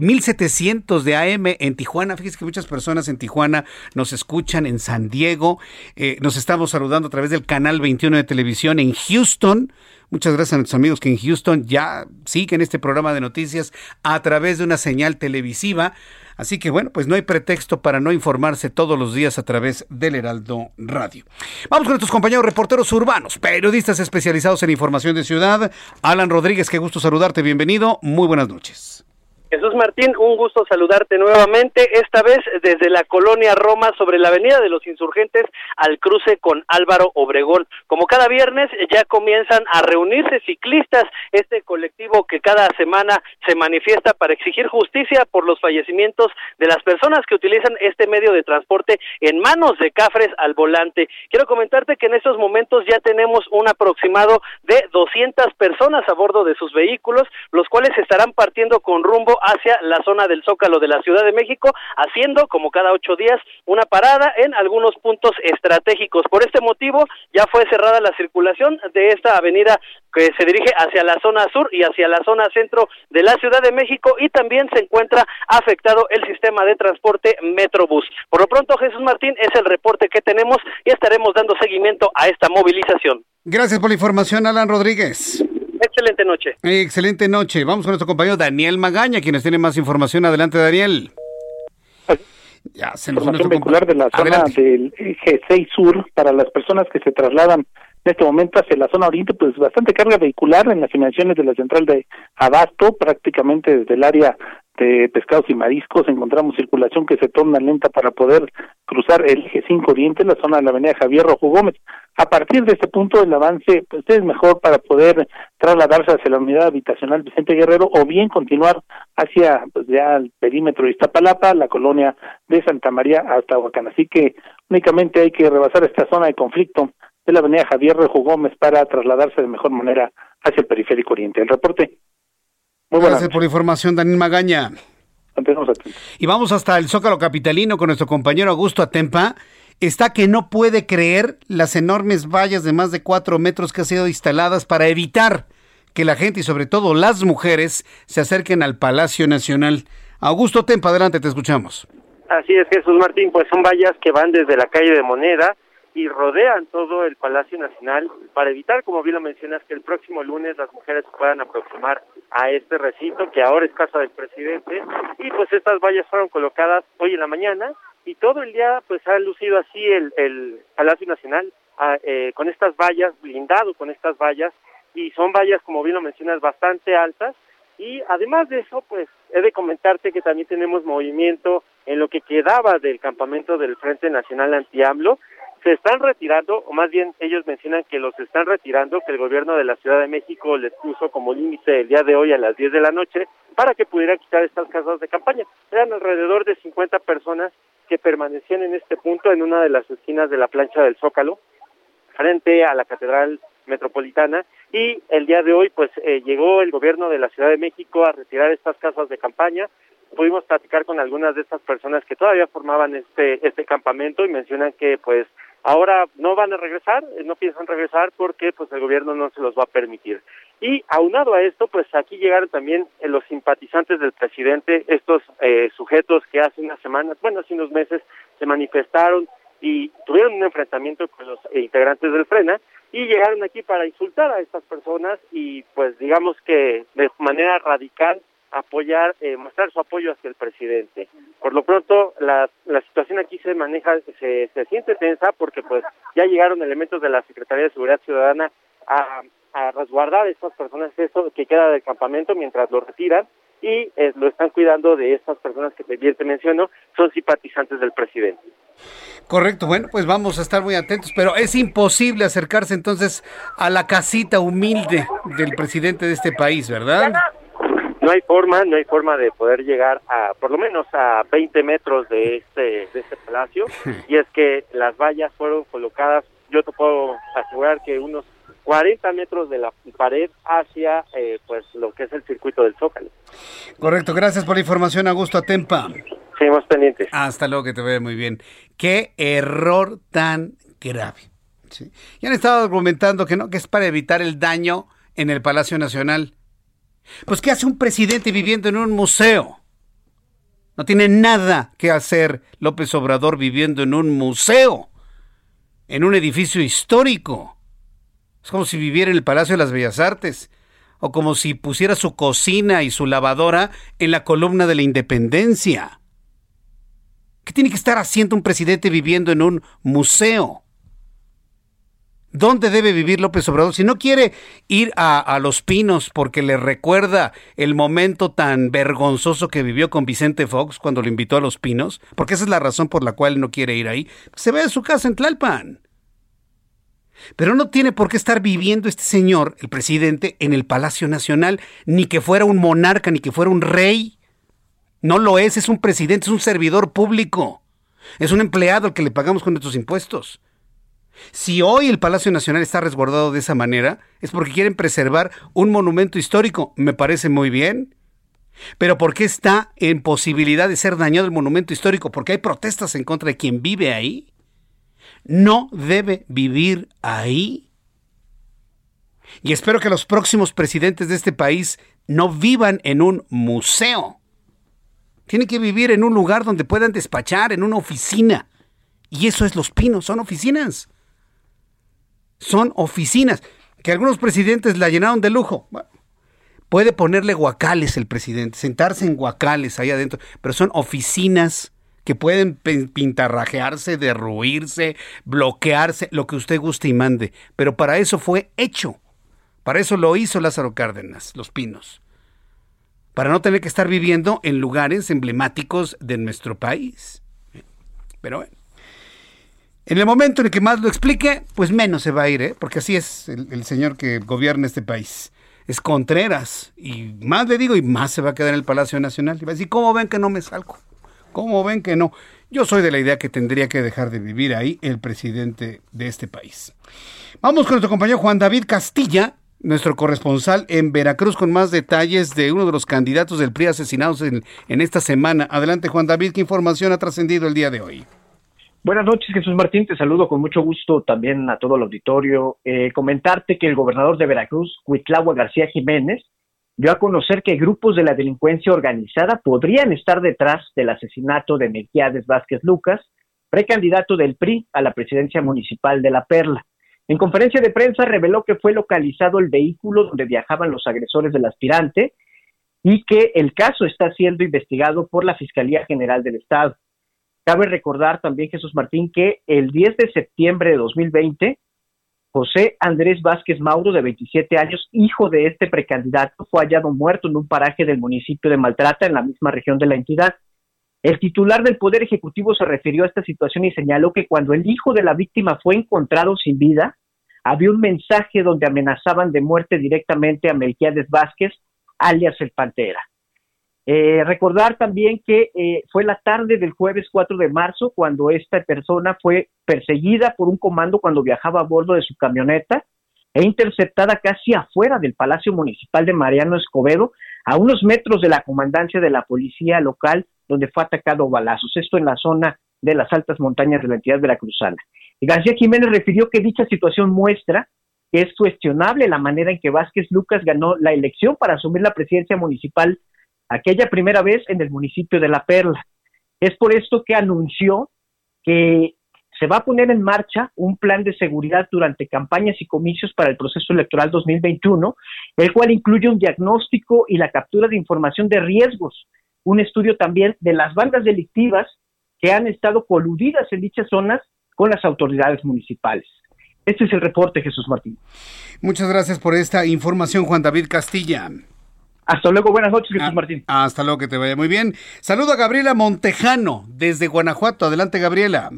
1700 de AM en Tijuana. Fíjese que muchas personas en Tijuana nos escuchan en San Diego. Eh, nos estamos saludando a través del canal 21 de televisión en Houston. Muchas gracias a nuestros amigos que en Houston ya siguen este programa de noticias a través de una señal televisiva. Así que bueno, pues no hay pretexto para no informarse todos los días a través del Heraldo Radio. Vamos con nuestros compañeros reporteros urbanos, periodistas especializados en información de ciudad. Alan Rodríguez, qué gusto saludarte, bienvenido, muy buenas noches. Jesús Martín, un gusto saludarte nuevamente, esta vez desde la colonia Roma sobre la Avenida de los Insurgentes al cruce con Álvaro Obregón. Como cada viernes ya comienzan a reunirse ciclistas, este colectivo que cada semana se manifiesta para exigir justicia por los fallecimientos de las personas que utilizan este medio de transporte en manos de cafres al volante. Quiero comentarte que en estos momentos ya tenemos un aproximado de 200 personas a bordo de sus vehículos, los cuales estarán partiendo con rumbo hacia la zona del Zócalo de la Ciudad de México, haciendo, como cada ocho días, una parada en algunos puntos estratégicos. Por este motivo, ya fue cerrada la circulación de esta avenida que se dirige hacia la zona sur y hacia la zona centro de la Ciudad de México y también se encuentra afectado el sistema de transporte Metrobús. Por lo pronto, Jesús Martín, es el reporte que tenemos y estaremos dando seguimiento a esta movilización. Gracias por la información, Alan Rodríguez. Excelente noche. excelente noche. Vamos con nuestro compañero Daniel Magaña, quienes tiene más información. Adelante, Daniel. Ya, se nos información vehicular de la zona del G6 Sur para las personas que se trasladan en este momento hacia la zona oriente, pues bastante carga vehicular en las dimensiones de la central de Abasto, prácticamente desde el área de pescados y mariscos, encontramos circulación que se torna lenta para poder cruzar el eje 5 Oriente, la zona de la avenida Javier Rojo Gómez. A partir de este punto el avance pues es mejor para poder trasladarse hacia la unidad habitacional Vicente Guerrero o bien continuar hacia pues ya el perímetro de Iztapalapa, la colonia de Santa María hasta Huacán. Así que únicamente hay que rebasar esta zona de conflicto de la avenida Javier Rojo Gómez para trasladarse de mejor manera hacia el periférico oriente. El reporte. Muy Gracias por la información, Daniel Magaña. Y vamos hasta el Zócalo Capitalino con nuestro compañero Augusto Atempa. Está que no puede creer las enormes vallas de más de cuatro metros que han sido instaladas para evitar que la gente y sobre todo las mujeres se acerquen al Palacio Nacional. Augusto Tempa, adelante, te escuchamos. Así es, Jesús Martín, pues son vallas que van desde la calle de Moneda y rodean todo el Palacio Nacional para evitar, como bien lo mencionas, que el próximo lunes las mujeres puedan aproximar a este recinto que ahora es casa del presidente. Y pues estas vallas fueron colocadas hoy en la mañana y todo el día pues ha lucido así el, el Palacio Nacional ah, eh, con estas vallas, blindado con estas vallas. Y son vallas como bien lo mencionas bastante altas. Y además de eso pues he de comentarte que también tenemos movimiento en lo que quedaba del campamento del Frente Nacional Anti-AMLO se están retirando, o más bien ellos mencionan que los están retirando, que el gobierno de la Ciudad de México les puso como límite el día de hoy a las 10 de la noche para que pudieran quitar estas casas de campaña. Eran alrededor de 50 personas que permanecían en este punto en una de las esquinas de la plancha del Zócalo, frente a la Catedral Metropolitana, y el día de hoy pues eh, llegó el gobierno de la Ciudad de México a retirar estas casas de campaña, pudimos platicar con algunas de estas personas que todavía formaban este este campamento y mencionan que pues Ahora no van a regresar, eh, no piensan regresar porque pues el gobierno no se los va a permitir. Y aunado a esto, pues aquí llegaron también eh, los simpatizantes del presidente, estos eh, sujetos que hace unas semanas, bueno, hace unos meses se manifestaron y tuvieron un enfrentamiento con los integrantes del Frena y llegaron aquí para insultar a estas personas y pues digamos que de manera radical apoyar, eh, mostrar su apoyo hacia el presidente. Por lo pronto, la, la situación aquí se maneja, se, se siente tensa porque pues ya llegaron elementos de la Secretaría de Seguridad Ciudadana a, a resguardar a estas personas, eso que queda del campamento mientras lo retiran y eh, lo están cuidando de estas personas que bien te menciono, son simpatizantes del presidente. Correcto, bueno, pues vamos a estar muy atentos, pero es imposible acercarse entonces a la casita humilde del presidente de este país, ¿verdad? No hay forma, no hay forma de poder llegar a, por lo menos a 20 metros de este, de este palacio, y es que las vallas fueron colocadas, yo te puedo asegurar que unos 40 metros de la pared hacia eh, pues lo que es el circuito del Zócalo. Correcto, gracias por la información, Augusto Atempa. Seguimos pendientes. Hasta luego, que te vea muy bien. Qué error tan grave. ¿sí? Y han estado argumentando que no, que es para evitar el daño en el Palacio Nacional. Pues, ¿qué hace un presidente viviendo en un museo? No tiene nada que hacer López Obrador viviendo en un museo, en un edificio histórico. Es como si viviera en el Palacio de las Bellas Artes, o como si pusiera su cocina y su lavadora en la columna de la Independencia. ¿Qué tiene que estar haciendo un presidente viviendo en un museo? ¿Dónde debe vivir López Obrador? Si no quiere ir a, Los Pinos porque le recuerda el momento tan vergonzoso que vivió con Vicente Fox cuando lo invitó a Los Pinos, porque esa es la razón por la cual no quiere ir ahí, se ve a su casa en Tlalpan. Pero no tiene por qué estar viviendo este señor, el presidente, en el Palacio Nacional, ni que fuera un monarca, ni que fuera un rey. No lo es, es un presidente, es un servidor público. Es un empleado al que le pagamos con nuestros impuestos. Si hoy el Palacio Nacional está resguardado de esa manera, es porque quieren preservar un monumento histórico. Me parece muy bien. Pero ¿por qué está en posibilidad de ser dañado el monumento histórico? Porque hay protestas en contra de quien vive ahí. No debe vivir ahí. Y espero que los próximos presidentes de este país no vivan en un museo. Tienen que vivir en un lugar donde puedan despachar, en una oficina. Y eso es Los Pinos, son oficinas. Son oficinas. Que algunos presidentes la llenaron de lujo. puede ponerle guacales el presidente, sentarse en guacales ahí adentro, pero son oficinas que pueden pintarrajearse, derruirse, bloquearse, lo que usted guste y mande. Pero para eso fue hecho. Para eso lo hizo Lázaro Cárdenas, Los Pinos para no tener que estar viviendo en lugares emblemáticos de nuestro país. Pero bueno. En el momento en el que más lo explique, pues menos se va a ir, ¿eh? porque así es el, señor que gobierna este país. Es Contreras. Y más le digo, y más se va a quedar en el Palacio Nacional. Y va a decir, ¿cómo ven que no me salgo? ¿Cómo ven que no? Yo soy de la idea que tendría que dejar de vivir ahí el presidente de este país. Vamos con nuestro compañero Juan David Castilla, nuestro corresponsal en Veracruz con más detalles de uno de los candidatos del PRI asesinados en, esta semana. Adelante, Juan David, ¿qué información ha trascendido el día de hoy? Buenas noches, Jesús Martín. Te saludo con mucho gusto también a todo el auditorio. Eh, comentarte que el gobernador de Veracruz, Cuitlagua García Jiménez, dio a conocer que grupos de la delincuencia organizada podrían estar detrás del asesinato de Melquiades Vázquez Lucas, precandidato del PRI a la presidencia municipal de La Perla. En conferencia de prensa reveló que fue localizado el vehículo donde viajaban los agresores del aspirante y que el caso está siendo investigado por la Fiscalía General del Estado. Cabe recordar también, Jesús Martín, que el 10 de septiembre de 2020, José Andrés Vázquez Mauro, de 27 años, hijo de este precandidato, fue hallado muerto en un paraje del municipio de Maltrata, en la misma región de la entidad. El titular del Poder Ejecutivo se refirió a esta situación y señaló que cuando el hijo de la víctima fue encontrado sin vida, había un mensaje donde amenazaban de muerte directamente a Melquiades Vázquez, alias el Pantera. Eh, recordar también que eh, fue la tarde del jueves 4 de marzo cuando esta persona fue perseguida por un comando cuando viajaba a bordo de su camioneta e interceptada casi afuera del Palacio Municipal de Mariano Escobedo, a unos metros de la comandancia de la policía local, donde fue atacado balazos. Esto en la zona de las altas montañas de la entidad veracruzana. García Jiménez refirió que dicha situación muestra que es cuestionable la manera en que Vázquez Lucas ganó la elección para asumir la presidencia municipal aquella primera vez en el municipio de La Perla. Es por esto que anunció que se va a poner en marcha un plan de seguridad durante campañas y comicios para el proceso electoral 2021, el cual incluye un diagnóstico y la captura de información de riesgos, un estudio también de las bandas delictivas que han estado coludidas en dichas zonas con las autoridades municipales. Este es el reporte, Jesús Martín. Muchas gracias por esta información, Juan David Castilla. Hasta luego, buenas noches, Jesús ah, Martín. Hasta luego, que te vaya muy bien. Saludo a Gabriela Montejano desde Guanajuato. Adelante, Gabriela.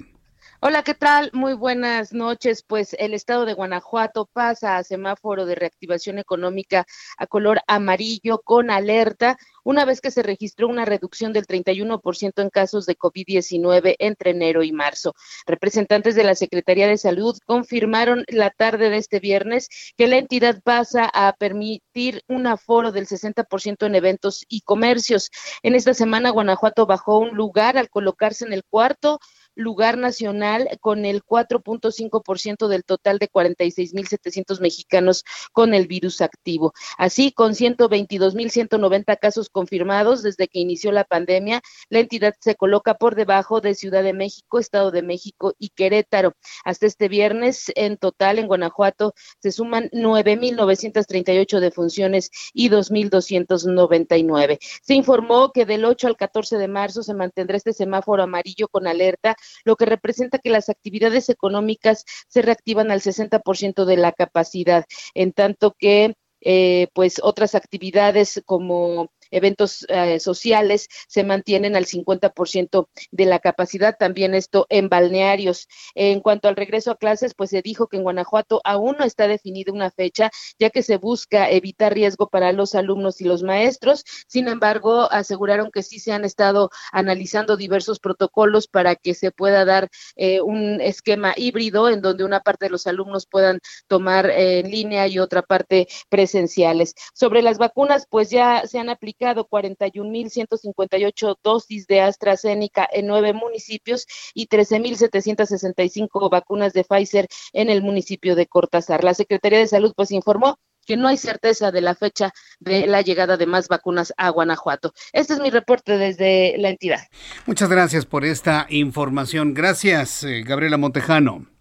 Hola, ¿qué tal? Muy buenas noches. Pues el estado de Guanajuato pasa a semáforo de reactivación económica a color amarillo con alerta, una vez que se registró una reducción del 31% en casos de COVID-19 entre enero y marzo. Representantes de la Secretaría de Salud confirmaron la tarde de este viernes que la entidad pasa a permitir un aforo del 60% en eventos y comercios. En esta semana, Guanajuato bajó un lugar al colocarse en el cuarto lugar nacional con el 4.5% del total de 46.700 mexicanos con el virus activo. Así, con 122.190 casos confirmados desde que inició la pandemia, la entidad se coloca por debajo de Ciudad de México, Estado de México y Querétaro. Hasta este viernes, en total, en Guanajuato se suman 9.938 defunciones y 2.299. Se informó que del 8 al 14 de marzo se mantendrá este semáforo amarillo con alerta lo que representa que las actividades económicas se reactivan al 60% de la capacidad, en tanto que eh, pues otras actividades como eventos eh, sociales se mantienen al 50% de la capacidad, también esto en balnearios. En cuanto al regreso a clases, pues se dijo que en Guanajuato aún no está definida una fecha, ya que se busca evitar riesgo para los alumnos y los maestros. Sin embargo, aseguraron que sí se han estado analizando diversos protocolos para que se pueda dar eh, un esquema híbrido en donde una parte de los alumnos puedan tomar eh, en línea y otra parte presenciales. Sobre las vacunas, pues ya se han aplicado 41.158 dosis de AstraZeneca en nueve municipios y 13.765 vacunas de Pfizer en el municipio de Cortázar. La Secretaría de Salud pues informó que no hay certeza de la fecha de la llegada de más vacunas a Guanajuato. Este es mi reporte desde la entidad. Muchas gracias por esta información. Gracias, eh, Gabriela Montejano.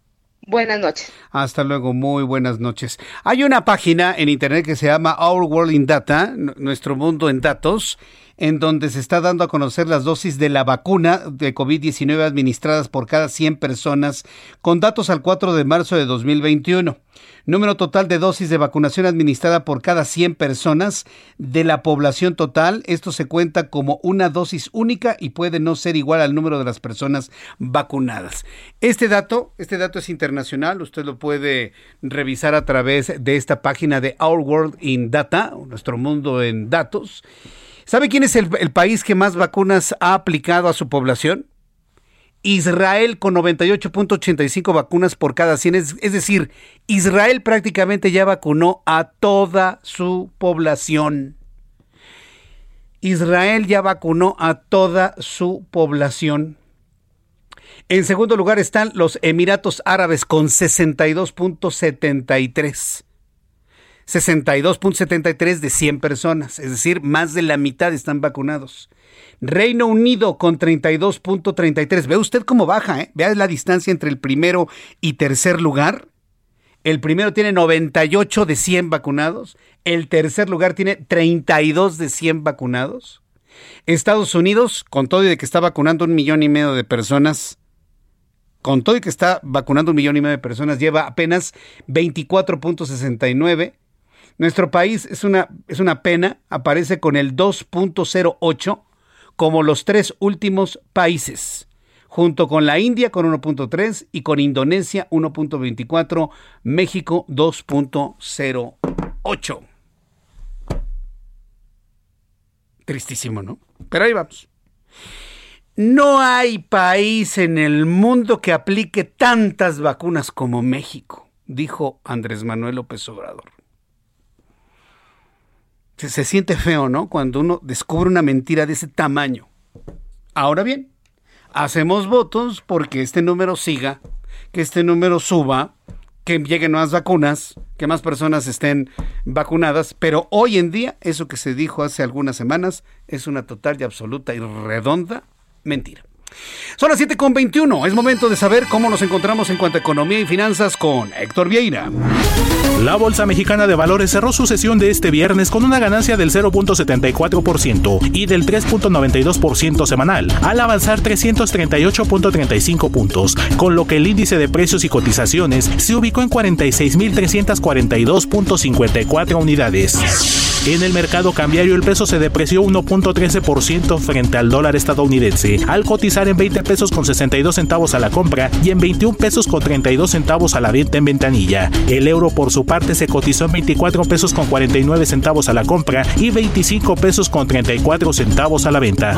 Buenas noches. Hasta luego, muy buenas noches. Hay una página en internet que se llama Our World in Data, nuestro mundo en datos, en donde se está dando a conocer las dosis de la vacuna de COVID-19 administradas por cada 100 personas, con datos al 4 de marzo de 2021. Número total de dosis de vacunación administrada por cada 100 personas de la población total. Esto se cuenta como una dosis única y puede no ser igual al número de las personas vacunadas. Este dato, este dato es internacional. Usted lo puede revisar a través de esta página de Our World in Data, nuestro mundo en datos. ¿Sabe quién es el, país que más vacunas ha aplicado a su población? Israel con 98.85 vacunas por cada 100. Es, es, decir, Israel prácticamente ya vacunó a toda su población. Israel ya vacunó a toda su población. En segundo lugar están los Emiratos Árabes con 62.73. 62.73 de 100 personas, es decir, más de la mitad están vacunados. Reino Unido con 32.33. ¿Ve usted cómo baja? Eh? Vea la distancia entre el primero y tercer lugar. El primero tiene 98 de 100 vacunados. El tercer lugar tiene 32 de 100 vacunados. Estados Unidos, con todo y de que está vacunando un millón y medio de personas, con todo y que está vacunando un millón y medio de personas, lleva apenas 24.69. Nuestro país es una, es una pena, aparece con el 2.08 como los tres últimos países, junto con la India con 1.3 y con Indonesia 1.24, México 2.08. Tristísimo, ¿no? Pero ahí vamos. No hay país en el mundo que aplique tantas vacunas como México, dijo Andrés Manuel López Obrador se, siente feo, ¿no? Cuando uno descubre una mentira de ese tamaño. Ahora bien, hacemos votos porque este número siga, que este número suba, que lleguen más vacunas, que más personas estén vacunadas, pero hoy en día eso que se dijo hace algunas semanas es una total y absoluta y redonda mentira. Son las 7 con 21. Es momento de saber cómo nos encontramos en cuanto a economía y finanzas con Héctor Vieira. La Bolsa Mexicana de Valores cerró su sesión de este viernes con una ganancia del 0.74% y del 3.92% semanal, al avanzar 338.35 puntos, con lo que el índice de precios y cotizaciones se ubicó en 46.342.54 unidades. En el mercado cambiario el peso se depreció 1.13% frente al dólar estadounidense, al cotizar en 20 pesos con 62 centavos a la compra y en 21 pesos con 32 centavos a la venta en ventanilla. El euro por su parte se cotizó en 24 pesos con 49 centavos a la compra y 25 pesos con 34 centavos a la venta.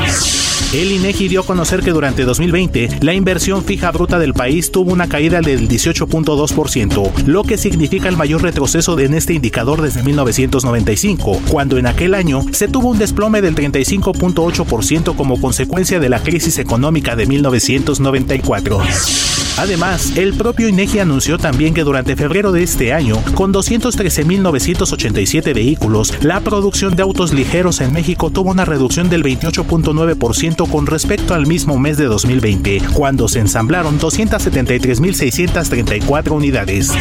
El INEGI dio a conocer que durante 2020 la inversión fija bruta del país tuvo una caída del 18.2%, lo que significa el mayor retroceso en este indicador desde 1995 cuando en aquel año se tuvo un desplome del 35.8% como consecuencia de la crisis económica de 1994. Además, el propio INEGI anunció también que durante febrero de este año, con 213.987 vehículos, la producción de autos ligeros en México tuvo una reducción del 28.9% con respecto al mismo mes de 2020, cuando se ensamblaron 273.634 unidades.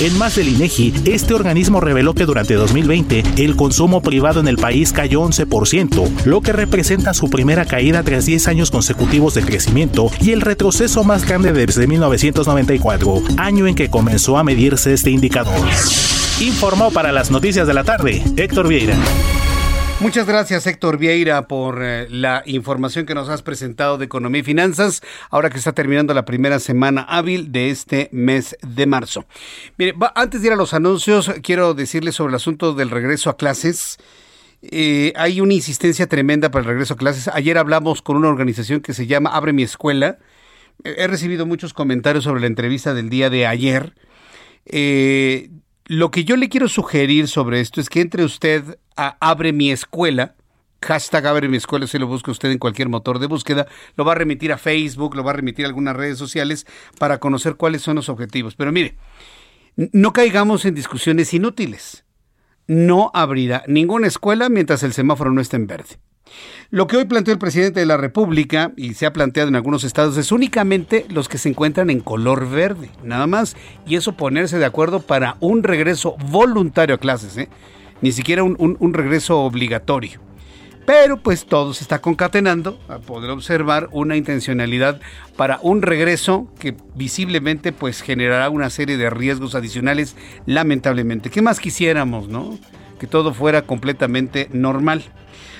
En más del INEGI, este organismo reveló que durante 2020 el consumo privado en el país cayó 11%, lo que representa su primera caída tras 10 años consecutivos de crecimiento y el retroceso más grande desde 1994, año en que comenzó a medirse este indicador. Informó para las noticias de la tarde Héctor Vieira. Muchas gracias Héctor Vieira por eh, la información que nos has presentado de economía y finanzas, ahora que está terminando la primera semana hábil de este mes de marzo. Mire, antes de ir a los anuncios, quiero decirles sobre el asunto del regreso a clases. Eh, hay una insistencia tremenda para el regreso a clases. Ayer hablamos con una organización que se llama Abre mi escuela. He recibido muchos comentarios sobre la entrevista del día de ayer. Eh, lo que yo le quiero sugerir sobre esto es que entre usted a Abre mi escuela, hashtag Abre mi escuela, si lo busca usted en cualquier motor de búsqueda, lo va a remitir a Facebook, lo va a remitir a algunas redes sociales para conocer cuáles son los objetivos. Pero mire, no caigamos en discusiones inútiles. No abrirá ninguna escuela mientras el semáforo no esté en verde. Lo que hoy planteó el presidente de la República y se ha planteado en algunos estados es únicamente los que se encuentran en color verde, nada más, y eso ponerse de acuerdo para un regreso voluntario a clases, ¿eh? ni siquiera un, regreso obligatorio. Pero pues todo se está concatenando a poder observar una intencionalidad para un regreso que visiblemente pues generará una serie de riesgos adicionales lamentablemente. ¿Qué más quisiéramos, no? Que todo fuera completamente normal.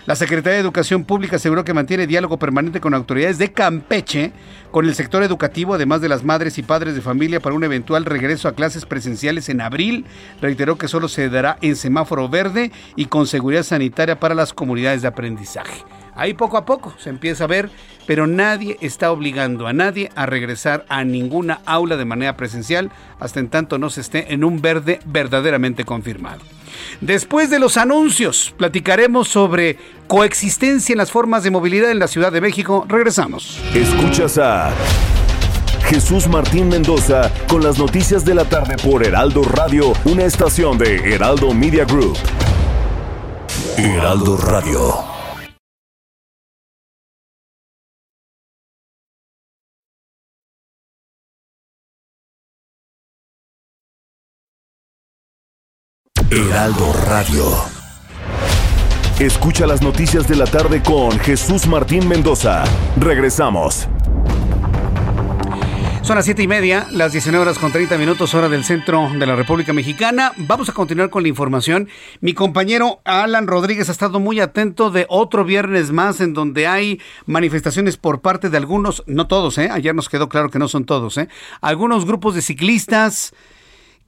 La Secretaría de Educación Pública aseguró que mantiene diálogo permanente con autoridades de Campeche, con el sector educativo, además de las madres y padres de familia, para un eventual regreso a clases presenciales en abril. Reiteró que solo se dará en semáforo verde y con seguridad sanitaria para las comunidades de aprendizaje. Ahí poco a poco se empieza a ver, pero nadie está obligando a nadie a regresar a ninguna aula de manera presencial hasta en tanto no se esté en un verde verdaderamente confirmado. Después de los anuncios, platicaremos sobre coexistencia en las formas de movilidad en la Ciudad de México. Regresamos. Escuchas a Jesús Martín Mendoza con las noticias de la tarde por Heraldo Radio, una estación de Heraldo Media Group. Heraldo Radio. Heraldo Radio. Escucha las noticias de la tarde con Jesús Martín Mendoza. Regresamos. Son las siete y media, las 19 horas con 30 minutos, hora del centro de la República Mexicana. Vamos a continuar con la información. Mi compañero Alan Rodríguez ha estado muy atento de otro viernes más en donde hay manifestaciones por parte de algunos, no todos, ¿eh? ayer nos quedó claro que no son todos, ¿eh? algunos grupos de ciclistas,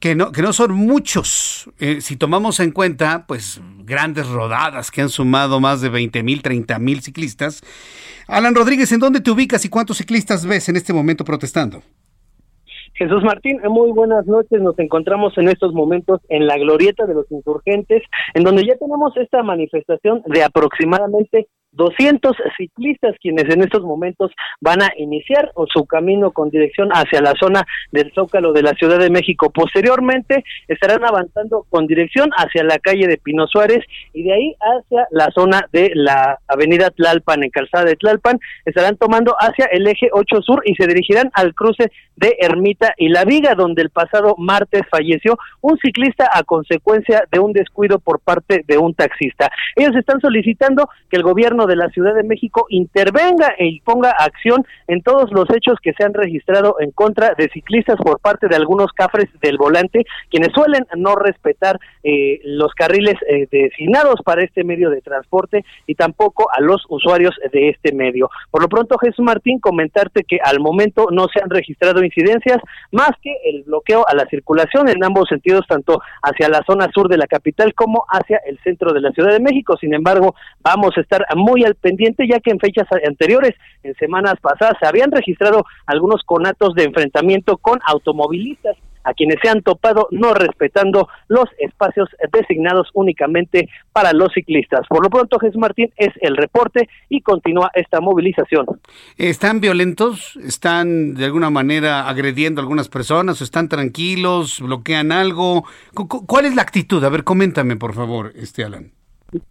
que no, que no son muchos. Eh, si tomamos en cuenta, pues, grandes rodadas que han sumado más de 20 mil, 30 mil ciclistas. Alan Rodríguez, ¿en dónde te ubicas y cuántos ciclistas ves en este momento protestando? Jesús Martín, muy buenas noches. Nos encontramos en estos momentos en la glorieta de los insurgentes, en donde ya tenemos esta manifestación de aproximadamente 200 ciclistas quienes en estos momentos van a iniciar su camino con dirección hacia la zona del Zócalo de la Ciudad de México. Posteriormente estarán avanzando con dirección hacia la calle de Pino Suárez y de ahí hacia la zona de la avenida Tlalpan, en Calzada de Tlalpan, estarán tomando hacia el eje 8 Sur y se dirigirán al cruce de Ermita y La Viga, donde el pasado martes falleció un ciclista a consecuencia de un descuido por parte de un taxista. Ellos están solicitando que el gobierno de la Ciudad de México intervenga y ponga acción en todos los hechos que se han registrado en contra de ciclistas por parte de algunos cafres del volante, quienes suelen no respetar eh, los carriles eh, designados para este medio de transporte y tampoco a los usuarios de este medio. Por lo pronto, Jesús Martín, comentarte que al momento no se han registrado incidencias más que el bloqueo a la circulación en ambos sentidos, tanto hacia la zona sur de la capital como hacia el centro de la Ciudad de México. Sin embargo, vamos a estar muy al pendiente ya que en fechas anteriores, en semanas pasadas, se habían registrado algunos conatos de enfrentamiento con automovilistas a quienes se han topado no respetando los espacios designados únicamente para los ciclistas. Por lo pronto, Jesús Martín es el reporte y continúa esta movilización. ¿Están violentos? ¿Están de alguna manera agrediendo a algunas personas? ¿O están tranquilos? ¿Bloquean algo? ¿Cuál es la actitud? A ver, coméntame, por favor, este Alan.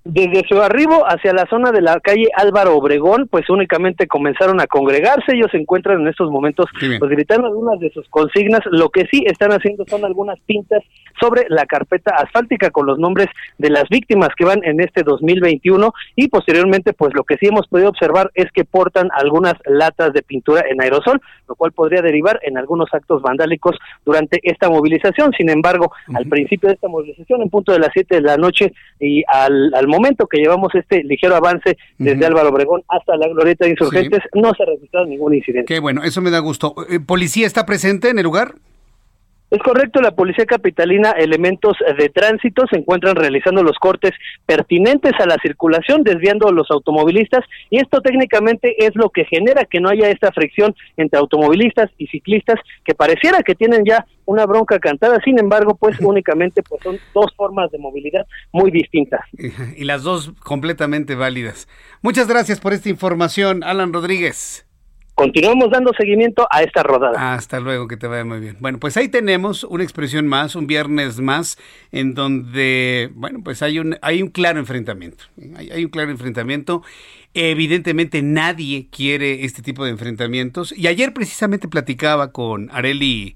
Desde su arribo hacia la zona de la calle Álvaro Obregón, pues únicamente comenzaron a congregarse. Ellos se encuentran en estos momentos pues, gritando algunas de sus consignas. Lo que sí están haciendo son algunas pintas sobre la carpeta asfáltica con los nombres de las víctimas que van en este 2021 y posteriormente pues lo que sí hemos podido observar es que portan algunas latas de pintura en aerosol, lo cual podría derivar en algunos actos vandálicos durante esta movilización. Sin embargo, al principio de esta movilización, en punto de las 7 de la noche y al, al momento que llevamos este ligero avance desde Álvaro Obregón hasta la Glorieta de Insurgentes, no se ha registrado ningún incidente. Qué bueno, eso me da gusto. Eh, ¿Policía está presente en el lugar? Es correcto, la Policía Capitalina, elementos de tránsito se encuentran realizando los cortes pertinentes a la circulación, desviando a los automovilistas y esto técnicamente es lo que genera que no haya esta fricción entre automovilistas y ciclistas que pareciera que tienen ya una bronca cantada, sin embargo, pues únicamente pues son dos formas de movilidad muy distintas. Y las dos completamente válidas. Muchas gracias por esta información, Alan Rodríguez continuamos dando seguimiento a esta rodada. Hasta luego, que te vaya muy bien. Bueno, pues ahí tenemos una expresión más, un viernes más, en donde, bueno, pues hay un, hay un claro enfrentamiento. Hay, hay un claro enfrentamiento. Evidentemente nadie quiere este tipo de enfrentamientos. Y ayer precisamente platicaba con Areli,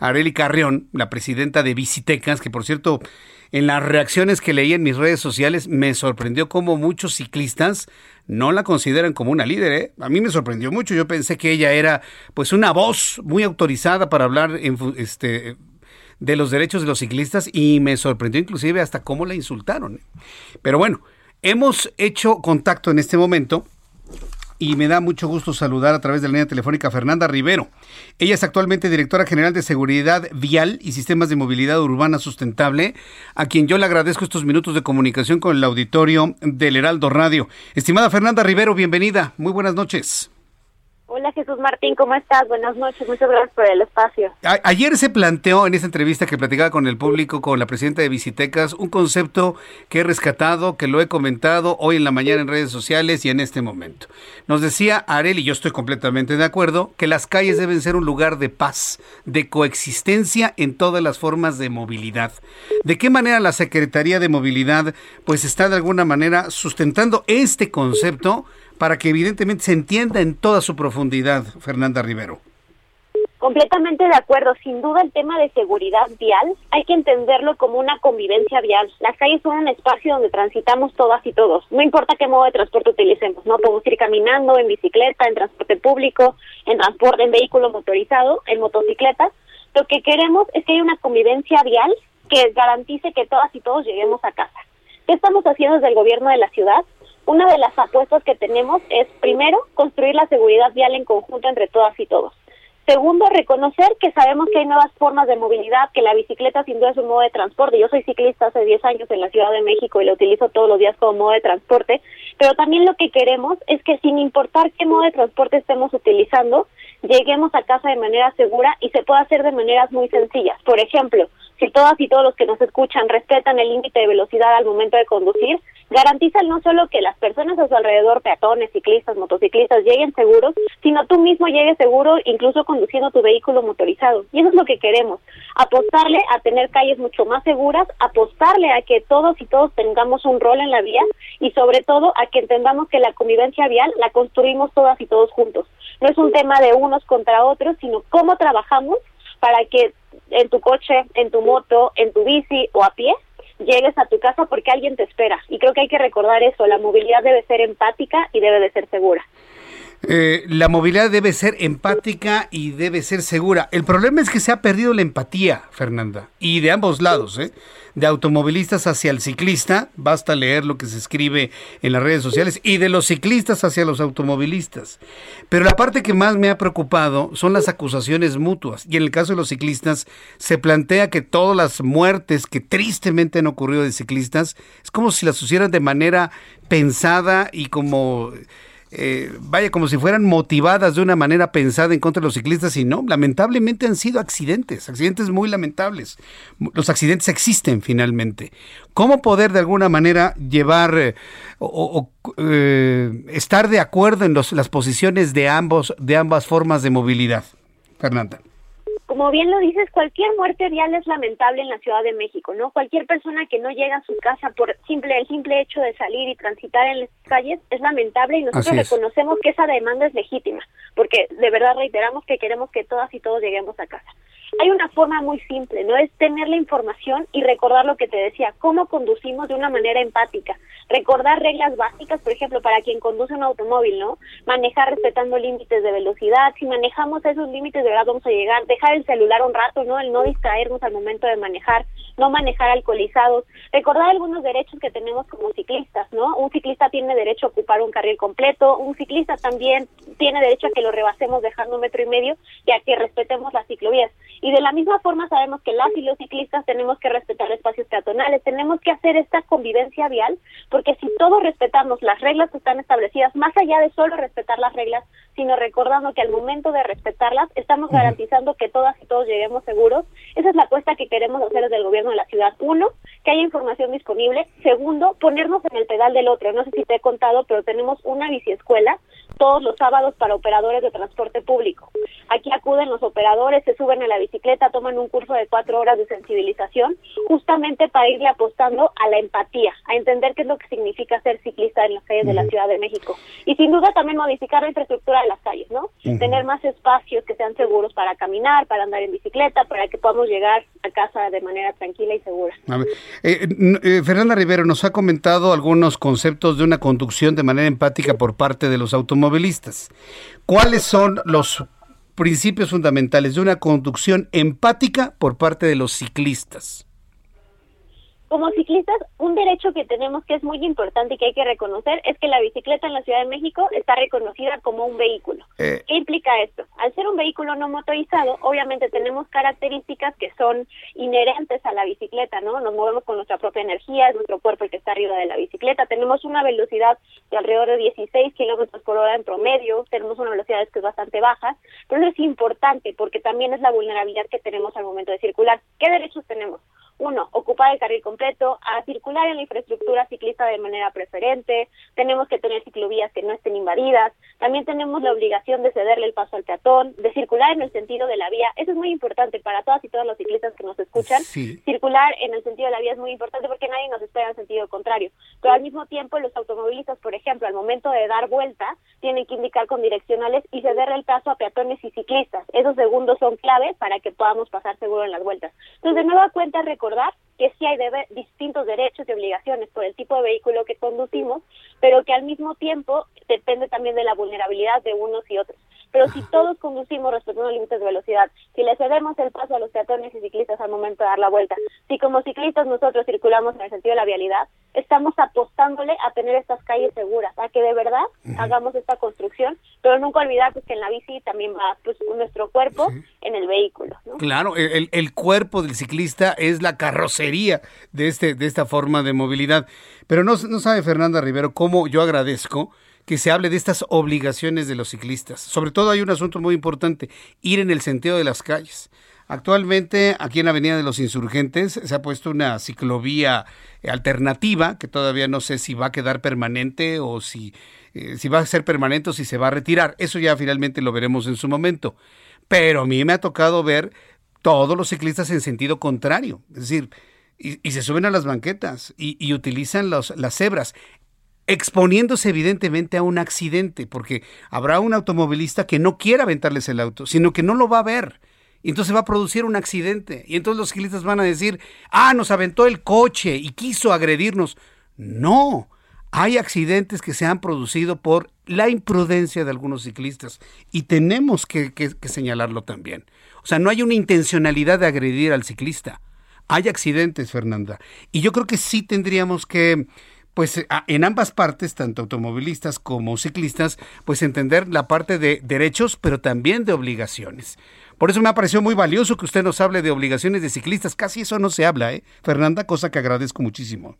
Areli Carrión, la presidenta de Visitecas, que por cierto en las reacciones que leí en mis redes sociales me sorprendió cómo muchos ciclistas no la consideran como una líder. ¿eh? A mí me sorprendió mucho. Yo pensé que ella era pues una voz muy autorizada para hablar en, este, de los derechos de los ciclistas y me sorprendió inclusive hasta cómo la insultaron. Pero bueno, hemos hecho contacto en este momento y me da mucho gusto saludar a través de la línea telefónica a Fernanda Rivero. Ella es actualmente directora general de Seguridad Vial y Sistemas de Movilidad Urbana Sustentable, a quien yo le agradezco estos minutos de comunicación con el auditorio del Heraldo Radio. Estimada Fernanda Rivero, bienvenida. Muy buenas noches. Hola Jesús Martín, ¿cómo estás? Buenas noches, muchas gracias por el espacio. ayer se planteó en esta entrevista que platicaba con el público, con la presidenta de Visitecas, un concepto que he rescatado, que lo he comentado hoy en la mañana en redes sociales y en este momento. Nos decía Arel, y yo estoy completamente de acuerdo, que las calles deben ser un lugar de paz, de coexistencia en todas las formas de movilidad. ¿De qué manera la Secretaría de Movilidad pues está de alguna manera sustentando este concepto? Para que evidentemente se entienda en toda su profundidad, Fernanda Rivero. Completamente de acuerdo. Sin duda el tema de seguridad vial hay que entenderlo como una convivencia vial. Las calles son un espacio donde transitamos todas y todos. No importa qué modo de transporte utilicemos, ¿no? Podemos ir caminando, en bicicleta, en transporte público, en transporte, en vehículo motorizado, en motocicleta. Lo que queremos es que haya una convivencia vial que garantice que todas y todos lleguemos a casa. ¿Qué estamos haciendo desde el gobierno de la ciudad? Una de las apuestas que tenemos es, primero, construir la seguridad vial en conjunto entre todas y todos. Segundo, reconocer que sabemos que hay nuevas formas de movilidad, que la bicicleta sin duda es un modo de transporte. Yo soy ciclista hace 10 años en la Ciudad de México y lo utilizo todos los días como modo de transporte, pero también lo que queremos es que sin importar qué modo de transporte estemos utilizando, lleguemos a casa de manera segura y se puede hacer de maneras muy sencillas. Por ejemplo, si todas y todos los que nos escuchan respetan el límite de velocidad al momento de conducir, garantizan no solo que las personas a su alrededor, peatones, ciclistas, motociclistas, lleguen seguros, sino tú mismo llegues seguro, incluso conduciendo tu vehículo motorizado. Y eso es lo que queremos, apostarle a tener calles mucho más seguras, apostarle a que todos y todos tengamos un rol en la vía y sobre todo a que entendamos que la convivencia vial la construimos todas y todos juntos. No es un tema de unos contra otros, sino cómo trabajamos para que en tu coche, en tu moto, en tu bici o a pie, llegues a tu casa porque alguien te espera. Y creo que hay que recordar eso, la movilidad debe ser empática y debe de ser segura. Eh, la movilidad debe ser empática y debe ser segura. El problema es que se ha perdido la empatía, Fernanda, y de ambos lados, ¿eh? de automovilistas hacia el ciclista, basta leer lo que se escribe en las redes sociales, y de los ciclistas hacia los automovilistas. Pero la parte que más me ha preocupado son las acusaciones mutuas, y en el caso de los ciclistas se plantea que todas las muertes que tristemente han ocurrido de ciclistas es como si las hicieran de manera pensada y como eh, vaya, como si fueran motivadas de una manera pensada en contra de los ciclistas y no, lamentablemente han sido accidentes, accidentes muy lamentables. Los accidentes existen finalmente. ¿Cómo poder de alguna manera llevar eh, o, eh, estar de acuerdo en las posiciones de ambos, de ambas formas de movilidad? Fernanda como bien lo dices, cualquier muerte vial es lamentable en la Ciudad de México, ¿no? Cualquier persona que no llega a su casa por simple el simple hecho de salir y transitar en las calles es lamentable y nosotros reconocemos que esa demanda es legítima, porque de verdad reiteramos que queremos que todas y todos lleguemos a casa. Hay una forma muy simple, ¿no? Es tener la información y recordar lo que te decía, cómo conducimos de una manera empática, recordar reglas básicas, por ejemplo, para quien conduce un automóvil, ¿no? Manejar respetando límites de velocidad, si manejamos esos límites de verdad vamos a llegar, dejar el celular un rato, ¿no? El no distraernos al momento de manejar, no manejar alcoholizados, recordar algunos derechos que tenemos como ciclistas, ¿no? Un ciclista tiene derecho a ocupar un carril completo, un ciclista también tiene derecho a que lo rebasemos dejando un metro y medio y a que respetemos las ciclovías. Y de la misma forma sabemos que las y los ciclistas tenemos que respetar espacios peatonales, tenemos que hacer esta convivencia vial, porque si todos respetamos las reglas que están establecidas, más allá de solo respetar las reglas, sino recordando que al momento de respetarlas estamos garantizando que todas y todos lleguemos seguros. Esa es la apuesta que queremos hacer desde el gobierno de la ciudad. Uno, que haya información disponible. Segundo, ponernos en el pedal del otro. No sé si te he contado, pero tenemos una biciescuela todos los sábados para operadores de transporte público. Aquí acuden los operadores, se suben a la bicicleta, toman un curso de cuatro horas de sensibilización, justamente para irle apostando a la empatía, a entender qué es lo que significa ser ciclista en las calles de la Ciudad de México. Y sin duda también modificar la infraestructura de las calles, ¿no? Tener más espacios que sean seguros para caminar, para andar en bicicleta, para que podamos llegar a casa de manera tranquila y segura. Eh, eh, Fernanda Rivero nos ha comentado algunos conceptos de una conducción de manera empática por parte de los automovilistas. ¿Cuáles son los principios fundamentales de una conducción empática por parte de los ciclistas? Como ciclistas, un derecho que tenemos que es muy importante y que hay que reconocer es que la bicicleta en la Ciudad de México está reconocida como un vehículo. Eh. ¿Qué implica esto? Al ser un vehículo no motorizado, obviamente tenemos características que son inherentes a la bicicleta, ¿no? Nos movemos con nuestra propia energía, es nuestro cuerpo el que está arriba de la bicicleta, tenemos una velocidad de alrededor de 16 kilómetros por hora en promedio, tenemos una velocidad que es bastante baja, pero eso es importante porque también es la vulnerabilidad que tenemos al momento de circular. ¿Qué derechos tenemos? Uno, ocupar el carril completo, a circular en la infraestructura ciclista de manera preferente, tenemos que tener ciclovías que no estén invadidas, también tenemos la obligación de cederle el paso al peatón, de circular en el sentido de la vía, eso es muy importante para todas y todos los ciclistas que nos escuchan, circular en el sentido de la vía es muy importante porque nadie nos espera en sentido contrario, pero al mismo tiempo los automovilistas, por ejemplo, al momento de dar vuelta, tienen que indicar con direccionales y cederle el paso a peatones y ciclistas, esos segundos son clave para que podamos pasar seguro en las vueltas. Entonces, de nueva cuenta, que sí hay distintos derechos y obligaciones por el tipo de vehículo que conducimos, pero que al mismo tiempo depende también de la vulnerabilidad de unos y otros. Pero si todos conducimos respetando los límites de velocidad, si le cedemos el paso a los peatones y ciclistas al momento de dar la vuelta, si como ciclistas nosotros circulamos en el sentido de la vialidad, estamos apostándole a tener estas calles seguras, a que de verdad hagamos esta construcción, pero nunca olvidar pues, que en la bici también va pues, nuestro cuerpo en el vehículo. Claro, el, el, cuerpo del ciclista es la carrocería de, este, de esta forma de movilidad. Pero no, no sabe Fernanda Rivero cómo yo agradezco que se hable de estas obligaciones de los ciclistas. Sobre todo hay un asunto muy importante, ir en el sentido de las calles. Actualmente, aquí en la Avenida de los Insurgentes, se ha puesto una ciclovía alternativa, que todavía no sé si va a quedar permanente o si, eh, si va a ser permanente o si se va a retirar. Eso ya finalmente lo veremos en su momento. Pero a mí me ha tocado ver todos los ciclistas en sentido contrario. Es decir, y, se suben a las banquetas y, utilizan las cebras exponiéndose evidentemente a un accidente, porque habrá un automovilista que no quiera aventarles el auto, sino que no lo va a ver y entonces va a producir un accidente. Y entonces los ciclistas van a decir, ah, nos aventó el coche y quiso agredirnos. No, hay accidentes que se han producido por la imprudencia de algunos ciclistas y tenemos que, señalarlo también. O sea, no hay una intencionalidad de agredir al ciclista. Hay accidentes, Fernanda. Y yo creo que sí tendríamos que pues en ambas partes, tanto automovilistas como ciclistas, pues entender la parte de derechos, pero también de obligaciones. Por eso me ha parecido muy valioso que usted nos hable de obligaciones de ciclistas. Casi eso no se habla, ¿eh? Fernanda, cosa que agradezco muchísimo.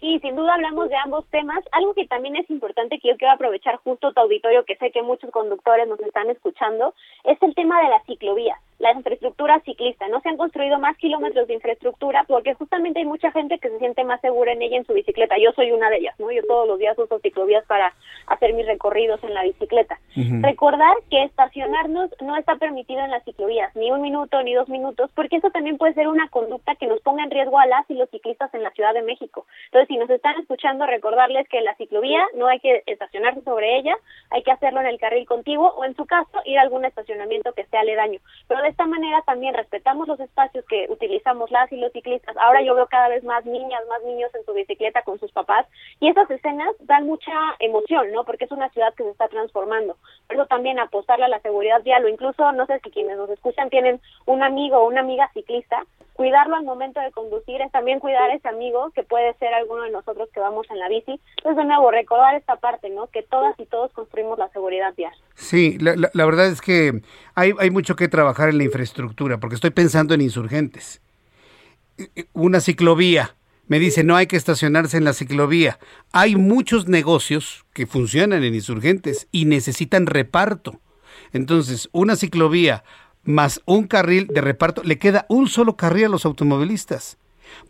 Sí, sin duda hablamos de ambos temas. Algo que también es importante que yo quiero aprovechar justo tu auditorio, que sé que muchos conductores nos están escuchando, es el tema de la ciclovía la infraestructura ciclista. No se han construido más kilómetros de infraestructura porque justamente hay mucha gente que se siente más segura en ella en su bicicleta. Yo soy una de ellas, ¿no? Yo todos los días uso ciclovías para hacer mis recorridos en la bicicleta. Recordar que estacionarnos no está permitido en las ciclovías, ni un minuto ni dos minutos, porque eso también puede ser una conducta que nos ponga en riesgo a las y los ciclistas en la Ciudad de México. Entonces, si nos están escuchando, recordarles que en la ciclovía no hay que estacionarse sobre ella, hay que hacerlo en el carril contiguo o en su caso ir a algún estacionamiento que esté aledaño. Pero de esta manera también respetamos los espacios que utilizamos las y los ciclistas. Ahora yo veo cada vez más niñas, más niños en su bicicleta con sus papás y esas escenas dan mucha emoción, ¿no? Porque es una ciudad que se está transformando. Por eso también apostarle a la seguridad vial o incluso, no sé si quienes nos escuchan tienen un amigo o una amiga ciclista, cuidarlo al momento de conducir es también cuidar a ese amigo que puede ser alguno de nosotros que vamos en la bici. Entonces, de nuevo, recordar esta parte, ¿no? Que todas y todos construimos la seguridad vial. Sí, la, la, verdad es que hay, hay mucho que trabajar en la infraestructura, porque estoy pensando en insurgentes. Una ciclovía. Me dice, no hay que estacionarse en la ciclovía. Hay muchos negocios que funcionan en insurgentes y necesitan reparto. Entonces, una ciclovía más un carril de reparto, le queda un solo carril a los automovilistas.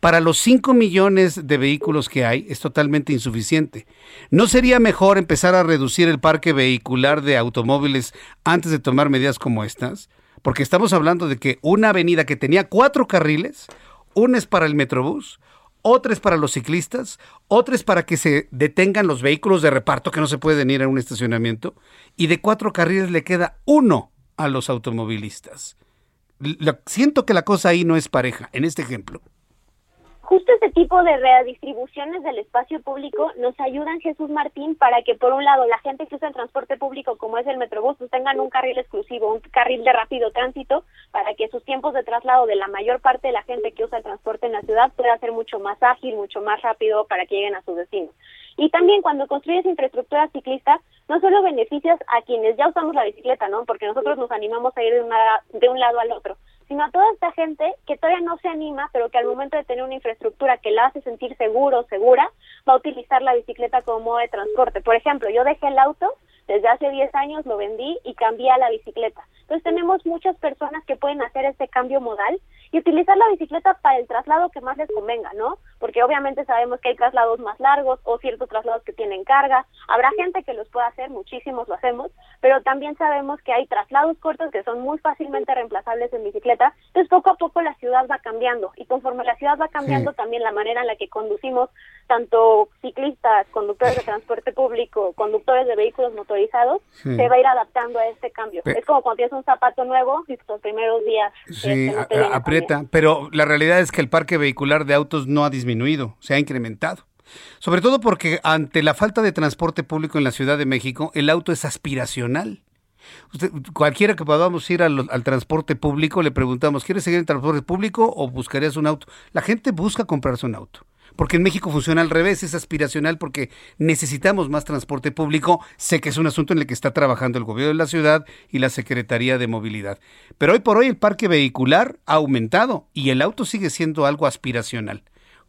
Para los 5 millones de vehículos que hay es totalmente insuficiente. ¿No sería mejor empezar a reducir el parque vehicular de automóviles antes de tomar medidas como estas? Porque estamos hablando de que una avenida que tenía cuatro carriles, una es para el Metrobús, otra es para los ciclistas, otra es para que se detengan los vehículos de reparto que no se pueden ir a un estacionamiento, y de cuatro carriles le queda uno a los automovilistas. siento que la cosa ahí no es pareja, en este ejemplo justo este tipo de redistribuciones del espacio público nos ayudan, Jesús Martín, para que por un lado la gente que usa el transporte público, como es el Metrobús, pues tengan un carril exclusivo, un carril de rápido tránsito, para que sus tiempos de traslado de la mayor parte de la gente que usa el transporte en la ciudad pueda ser mucho más ágil, mucho más rápido para que lleguen a su destino. Y también cuando construyes infraestructura ciclista, no solo beneficias a quienes ya usamos la bicicleta, ¿no? Porque nosotros nos animamos a ir de, de un lado al otro, sino a toda esta gente que todavía no se anima, pero que al momento de tener una infraestructura que la hace sentir seguro, segura, va a utilizar la bicicleta como modo de transporte. Por ejemplo, yo dejé el auto, desde hace 10 años lo vendí y cambié a la bicicleta. Entonces tenemos muchas personas que pueden hacer este cambio modal y utilizar la bicicleta para el traslado que más les convenga, ¿no? Porque obviamente sabemos que hay traslados más largos o ciertos traslados que tienen carga. Habrá gente que los pueda hacer, muchísimos lo hacemos, pero también sabemos que hay traslados cortos que son muy fácilmente reemplazables en bicicleta. Entonces poco a poco la ciudad va cambiando y conforme la ciudad va cambiando también la manera en la que conducimos tanto ciclistas, conductores de transporte público, conductores de vehículos motorizados, se va a ir adaptando a este cambio. es como cuando tienes un zapato nuevo y los primeros días. Sí, pero la realidad es que el parque vehicular de autos no ha disminuido, se ha incrementado. Sobre todo porque ante la falta de transporte público en la Ciudad de México, el auto es aspiracional. cualquiera que podamos ir al, al, transporte público, le preguntamos, ¿quieres seguir en transporte público o buscarías un auto? La gente busca comprarse un auto porque en México funciona al revés, es aspiracional porque necesitamos más transporte público. Sé que es un asunto en el que está trabajando el gobierno de la ciudad y la Secretaría de Movilidad. Pero hoy por hoy el parque vehicular ha aumentado y el auto sigue siendo algo aspiracional.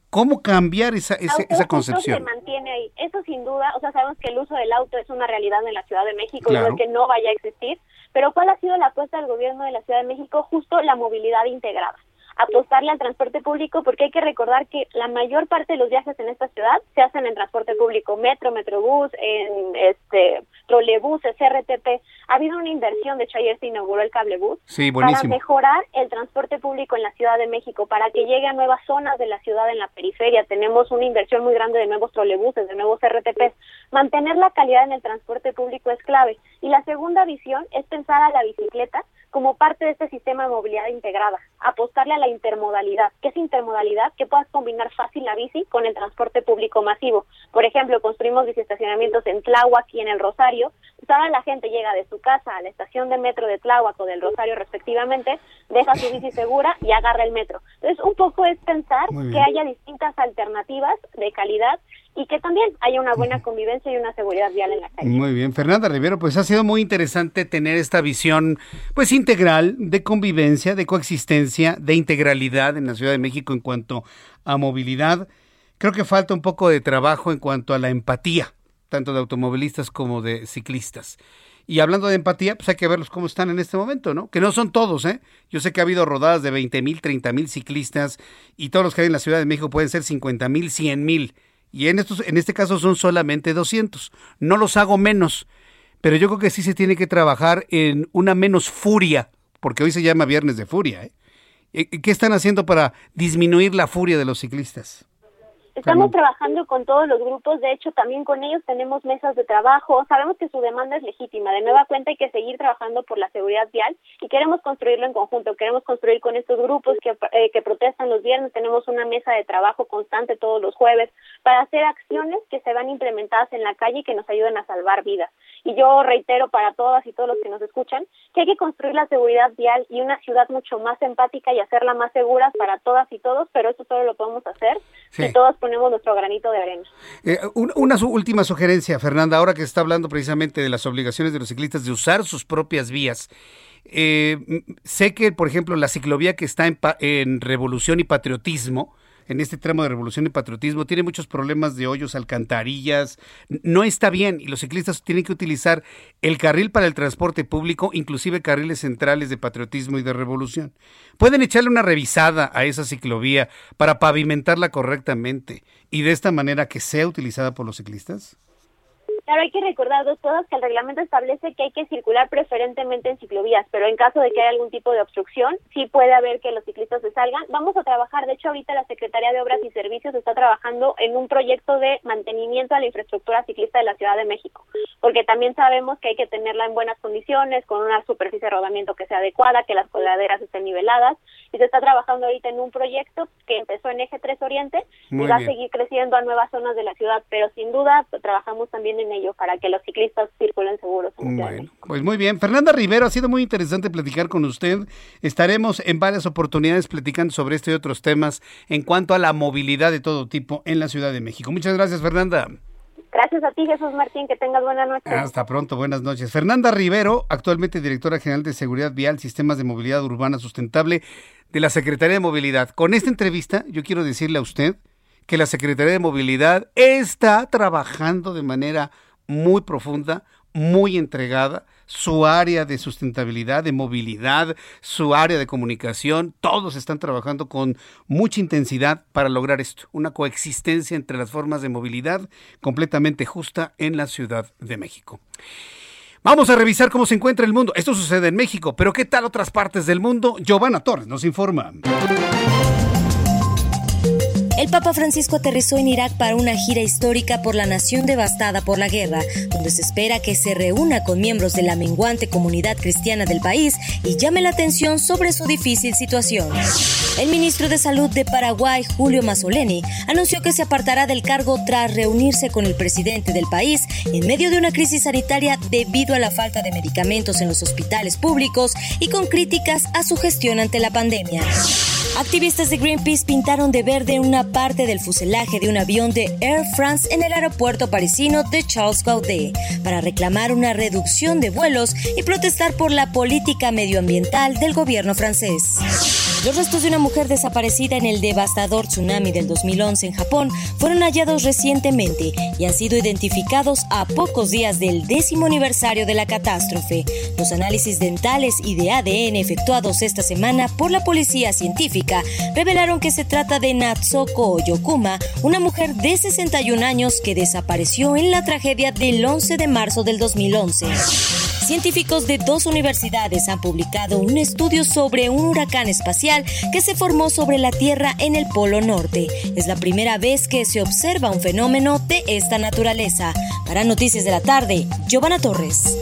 ¿Cómo cambiar esa, esa, esa concepción? se mantiene ahí. Eso sin duda, o sea, sabemos que el uso del auto es una realidad en la Ciudad de México, y que no vaya a existir, pero ¿cuál ha sido la apuesta del gobierno de la Ciudad de México? Justo la movilidad integrada apostarle al transporte público porque hay que recordar que la mayor parte de los viajes en esta ciudad se hacen en transporte público, metro, metrobús, en este trolebuses, RTP. Ha habido una inversión, de hecho ayer se inauguró el cablebús para mejorar el transporte público en la Ciudad de México, para que llegue a nuevas zonas de la ciudad en la periferia. Tenemos una inversión muy grande de nuevos trolebuses, de nuevos RTP. Mantener la calidad en el transporte público es clave. Y la segunda visión es pensar a la bicicleta como parte de este sistema de movilidad integrada, apostarle a la intermodalidad. ¿Qué es intermodalidad? Que puedas combinar fácil la bici con el transporte público masivo. Por ejemplo, construimos biciestacionamientos en Tláhuac y en el Rosario, pues ahora la gente llega de su casa a la estación de metro de Tláhuac o del Rosario respectivamente, deja su bici segura y agarra el metro. Entonces, un poco es pensar que haya distintas alternativas de calidad y que también haya una buena convivencia y una seguridad vial en la calle. Muy bien, Fernanda Rivero, pues ha sido muy interesante tener esta visión pues integral de convivencia, de coexistencia, de integralidad en la Ciudad de México en cuanto a movilidad. Creo que falta un poco de trabajo en cuanto a la empatía, tanto de automovilistas como de ciclistas. Y hablando de empatía, pues hay que verlos cómo están en este momento, ¿no? Que no son todos, ¿eh? Yo sé que ha habido rodadas de 20 mil, 30 mil ciclistas y todos los que hay en la Ciudad de México pueden ser 50 mil, 100 mil y en, estos, en este caso son solamente 200. No los hago menos, pero yo creo que sí se tiene que trabajar en una menos furia, porque hoy se llama Viernes de Furia. ¿eh? ¿Qué están haciendo para disminuir la furia de los ciclistas? Estamos trabajando con todos los grupos, de hecho también con ellos tenemos mesas de trabajo, sabemos que su demanda es legítima, de nueva cuenta hay que seguir trabajando por la seguridad vial y queremos construirlo en conjunto, queremos construir con estos grupos que, eh, que protestan los viernes, tenemos una mesa de trabajo constante todos los jueves para hacer acciones que se van implementadas en la calle y que nos ayuden a salvar vidas. Y yo reitero para todas y todos los que nos escuchan que hay que construir la seguridad vial y una ciudad mucho más empática y hacerla más segura para todas y todos, pero eso solo lo podemos hacer si todos ponemos nuestro granito de arena. Eh, una última sugerencia, Fernanda, ahora que está hablando precisamente de las obligaciones de los ciclistas de usar sus propias vías. Eh, sé que, por ejemplo, la ciclovía que está en, en Revolución y Patriotismo, en este tramo de Revolución y Patriotismo, tiene muchos problemas de hoyos, alcantarillas, no está bien y los ciclistas tienen que utilizar el carril para el transporte público, inclusive carriles centrales de Patriotismo y de Revolución. Pueden echarle una revisada a esa ciclovía para pavimentarla correctamente y de esta manera que sea utilizada por los ciclistas. Claro, hay que recordar dos cosas, que el reglamento establece que hay que circular preferentemente en ciclovías, pero en caso de que haya algún tipo de obstrucción, sí puede haber que los ciclistas se salgan. Vamos a trabajar, de hecho ahorita la Secretaría de Obras y Servicios está trabajando en un proyecto de mantenimiento a la infraestructura ciclista de la Ciudad de México, porque también sabemos que hay que tenerla en buenas condiciones, con una superficie de rodamiento que sea adecuada, que las coladeras estén niveladas, y se está trabajando ahorita en un proyecto que empezó en Eje 3 Oriente y va a seguir creciendo a nuevas zonas de la ciudad, pero sin duda trabajamos también en ello para que los ciclistas circulen seguros. bueno, pues muy bien. Fernanda Rivero, ha sido muy interesante platicar con usted. Estaremos en varias oportunidades platicando sobre este y otros temas en cuanto a la movilidad de todo tipo en la Ciudad de México. Muchas gracias, Fernanda. Gracias a ti, Jesús Martín. Que tengas buenas noches. Hasta pronto, buenas noches. Fernanda Rivero, actualmente directora general de Seguridad Vial, Sistemas de Movilidad Urbana Sustentable de la Secretaría de Movilidad. Con esta entrevista, yo quiero decirle a usted que la Secretaría de Movilidad está trabajando de manera muy profunda, muy entregada, su área de sustentabilidad, de movilidad, su área de comunicación, todos están trabajando con mucha intensidad para lograr esto, una coexistencia entre las formas de movilidad completamente justa en la Ciudad de México. Vamos a revisar cómo se encuentra el mundo. Esto sucede en México, pero ¿qué tal otras partes del mundo? Giovanna Torres nos informa. El Papa Francisco aterrizó en Irak para una gira histórica por la nación devastada por la guerra, donde se espera que se reúna con miembros de la menguante comunidad cristiana del país y llame la atención sobre su difícil situación. El ministro de Salud de Paraguay, Julio Mazzoleni, anunció que se apartará del cargo tras reunirse con el presidente del país en medio de una crisis sanitaria debido a la falta de medicamentos en los hospitales públicos y con críticas a su gestión ante la pandemia. Activistas de Greenpeace pintaron de verde una parte del fuselaje de un avión de Air France en el aeropuerto parisino de Charles Gaudet para reclamar una reducción de vuelos y protestar por la política medioambiental del gobierno francés. Los restos de una mujer desaparecida en el devastador tsunami del 2011 en Japón fueron hallados recientemente y han sido identificados a pocos días del décimo aniversario de la catástrofe. Los análisis dentales y de ADN efectuados esta semana por la policía científica revelaron que se trata de Natsoko Yokuma, una mujer de 61 años que desapareció en la tragedia del 11 de marzo del 2011. Científicos de dos universidades han publicado un estudio sobre un huracán espacial que se formó sobre la Tierra en el Polo Norte. Es la primera vez que se observa un fenómeno de esta naturaleza. Para Noticias de la Tarde, Giovanna Torres.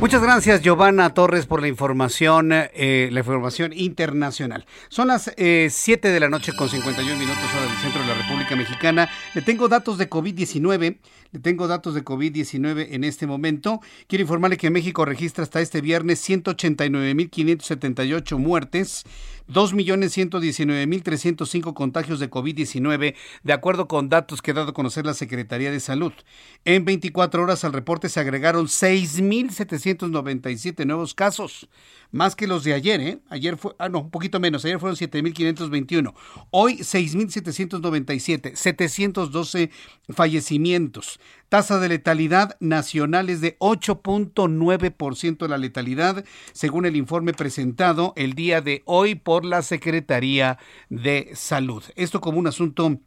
Muchas gracias, Giovanna Torres, por la información, eh, la información internacional. Son las 7 eh, de la noche con 51 minutos hora del centro de la República Mexicana. Le tengo datos de COVID-19. Le tengo datos de COVID-19 en este momento. Quiero informarle que México registra hasta este viernes 189.578 muertes. 2.119.305 contagios de COVID-19, de acuerdo con datos que ha dado a conocer la Secretaría de Salud. En 24 horas al reporte se agregaron 6.797 nuevos casos más que los de ayer, ¿eh? Ayer fue, ah, no, un poquito menos, ayer fueron 7.521, hoy 6.797, 712 fallecimientos. Tasa de letalidad nacional es de 8.9% de la letalidad, según el informe presentado el día de hoy por la Secretaría de Salud. Esto como un asunto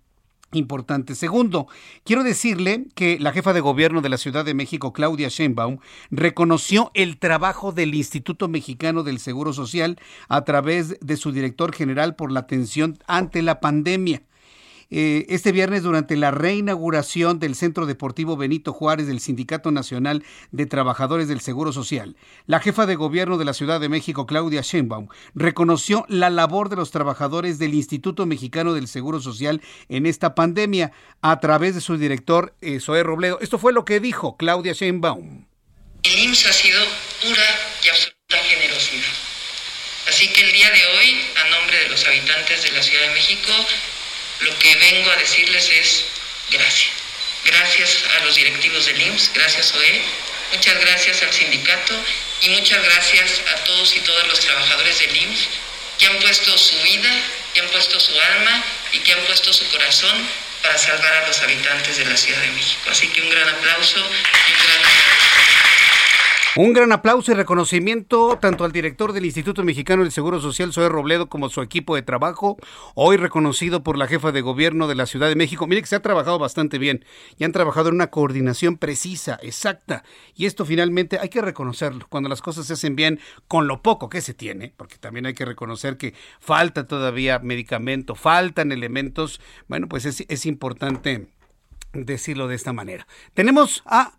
importante. Segundo, quiero decirle que la jefa de gobierno de la Ciudad de México, Claudia Sheinbaum, reconoció el trabajo del Instituto Mexicano del Seguro Social a través de su director general por la atención ante la pandemia. Eh, este viernes durante la reinauguración del Centro Deportivo Benito Juárez del Sindicato Nacional de Trabajadores del Seguro Social. La jefa de gobierno de la Ciudad de México, Claudia Sheinbaum, reconoció la labor de los trabajadores del Instituto Mexicano del Seguro Social en esta pandemia a través de su director, eh, Robledo. Esto fue lo que dijo Claudia Sheinbaum. El IMSS ha sido pura y absoluta generosidad. Así que el día de hoy, a nombre de los habitantes de la Ciudad de México, lo que vengo a decirles es gracias. Gracias a los directivos del IMSS, gracias OE, muchas gracias al sindicato y muchas gracias a todos y todas los trabajadores del IMSS que han puesto su vida, que han puesto su alma y que han puesto su corazón para salvar a los habitantes de la Ciudad de México. Así que un gran aplauso y un gran un gran aplauso y reconocimiento tanto al director del Instituto Mexicano del Seguro Social, Zoe Robledo, como su equipo de trabajo, hoy reconocido por la jefa de gobierno de la Ciudad de México. Mire que se ha trabajado bastante bien y han trabajado en una coordinación precisa, exacta. Y esto finalmente hay que reconocerlo, cuando las cosas se hacen bien con lo poco que se tiene, porque también hay que reconocer que falta todavía medicamento, faltan elementos. Bueno, pues es, es importante decirlo de esta manera. Tenemos a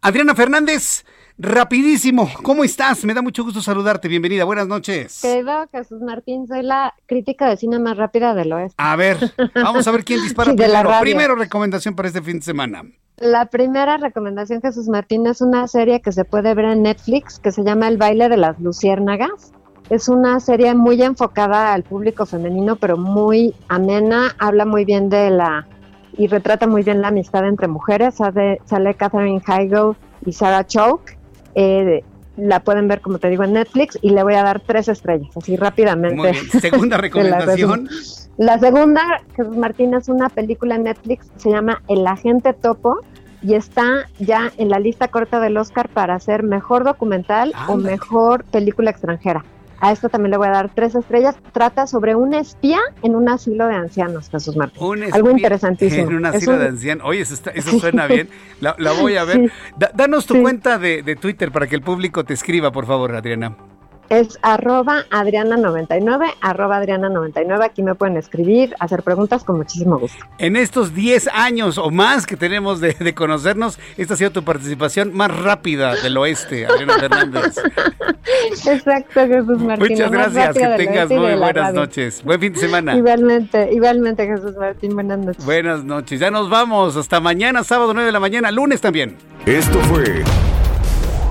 Adriana Fernández. Rapidísimo, ¿cómo estás? Me da mucho gusto saludarte. Bienvenida, buenas noches. Querido Jesús Martín, soy la crítica de cine más rápida del oeste. A ver, vamos a ver quién dispara primero. Primero recomendación para este fin de semana. La primera recomendación, Jesús Martín, es una serie que se puede ver en Netflix que se llama El baile de las luciérnagas. Es una serie muy enfocada al público femenino, pero muy amena, habla muy bien de la y retrata muy bien la amistad entre mujeres. Sale, sale Catherine Heigl y Sarah Chalk eh, la pueden ver, como te digo, en Netflix y le voy a dar tres estrellas, así rápidamente. Segunda recomendación. la, segunda, Jesús Martín, es una película en Netflix, se llama El Agente Topo y está ya en la lista corta del Oscar para hacer mejor documental o mejor película extranjera. A esto también le voy a dar tres estrellas. Trata sobre un espía en un asilo de ancianos, Jesús Martín. Algo interesantísimo. En un asilo de ancianos. Oye, eso, suena bien. La, voy a ver. danos tu cuenta de, de Twitter para que el público te escriba, por favor, Adriana es arroba Adriana99, arroba Adriana99. Aquí me pueden escribir, hacer preguntas con muchísimo gusto. En estos 10 años o más que tenemos de, conocernos, esta ha sido tu participación más rápida del oeste, Adriana Fernández. Exacto, Jesús Martín. Muchas gracias, que tengas muy buenas noches. Buen fin de semana. Igualmente, igualmente, Jesús Martín, buenas noches. Buenas noches, ya nos vamos. Hasta mañana, sábado 9 de la mañana, lunes también. Esto fue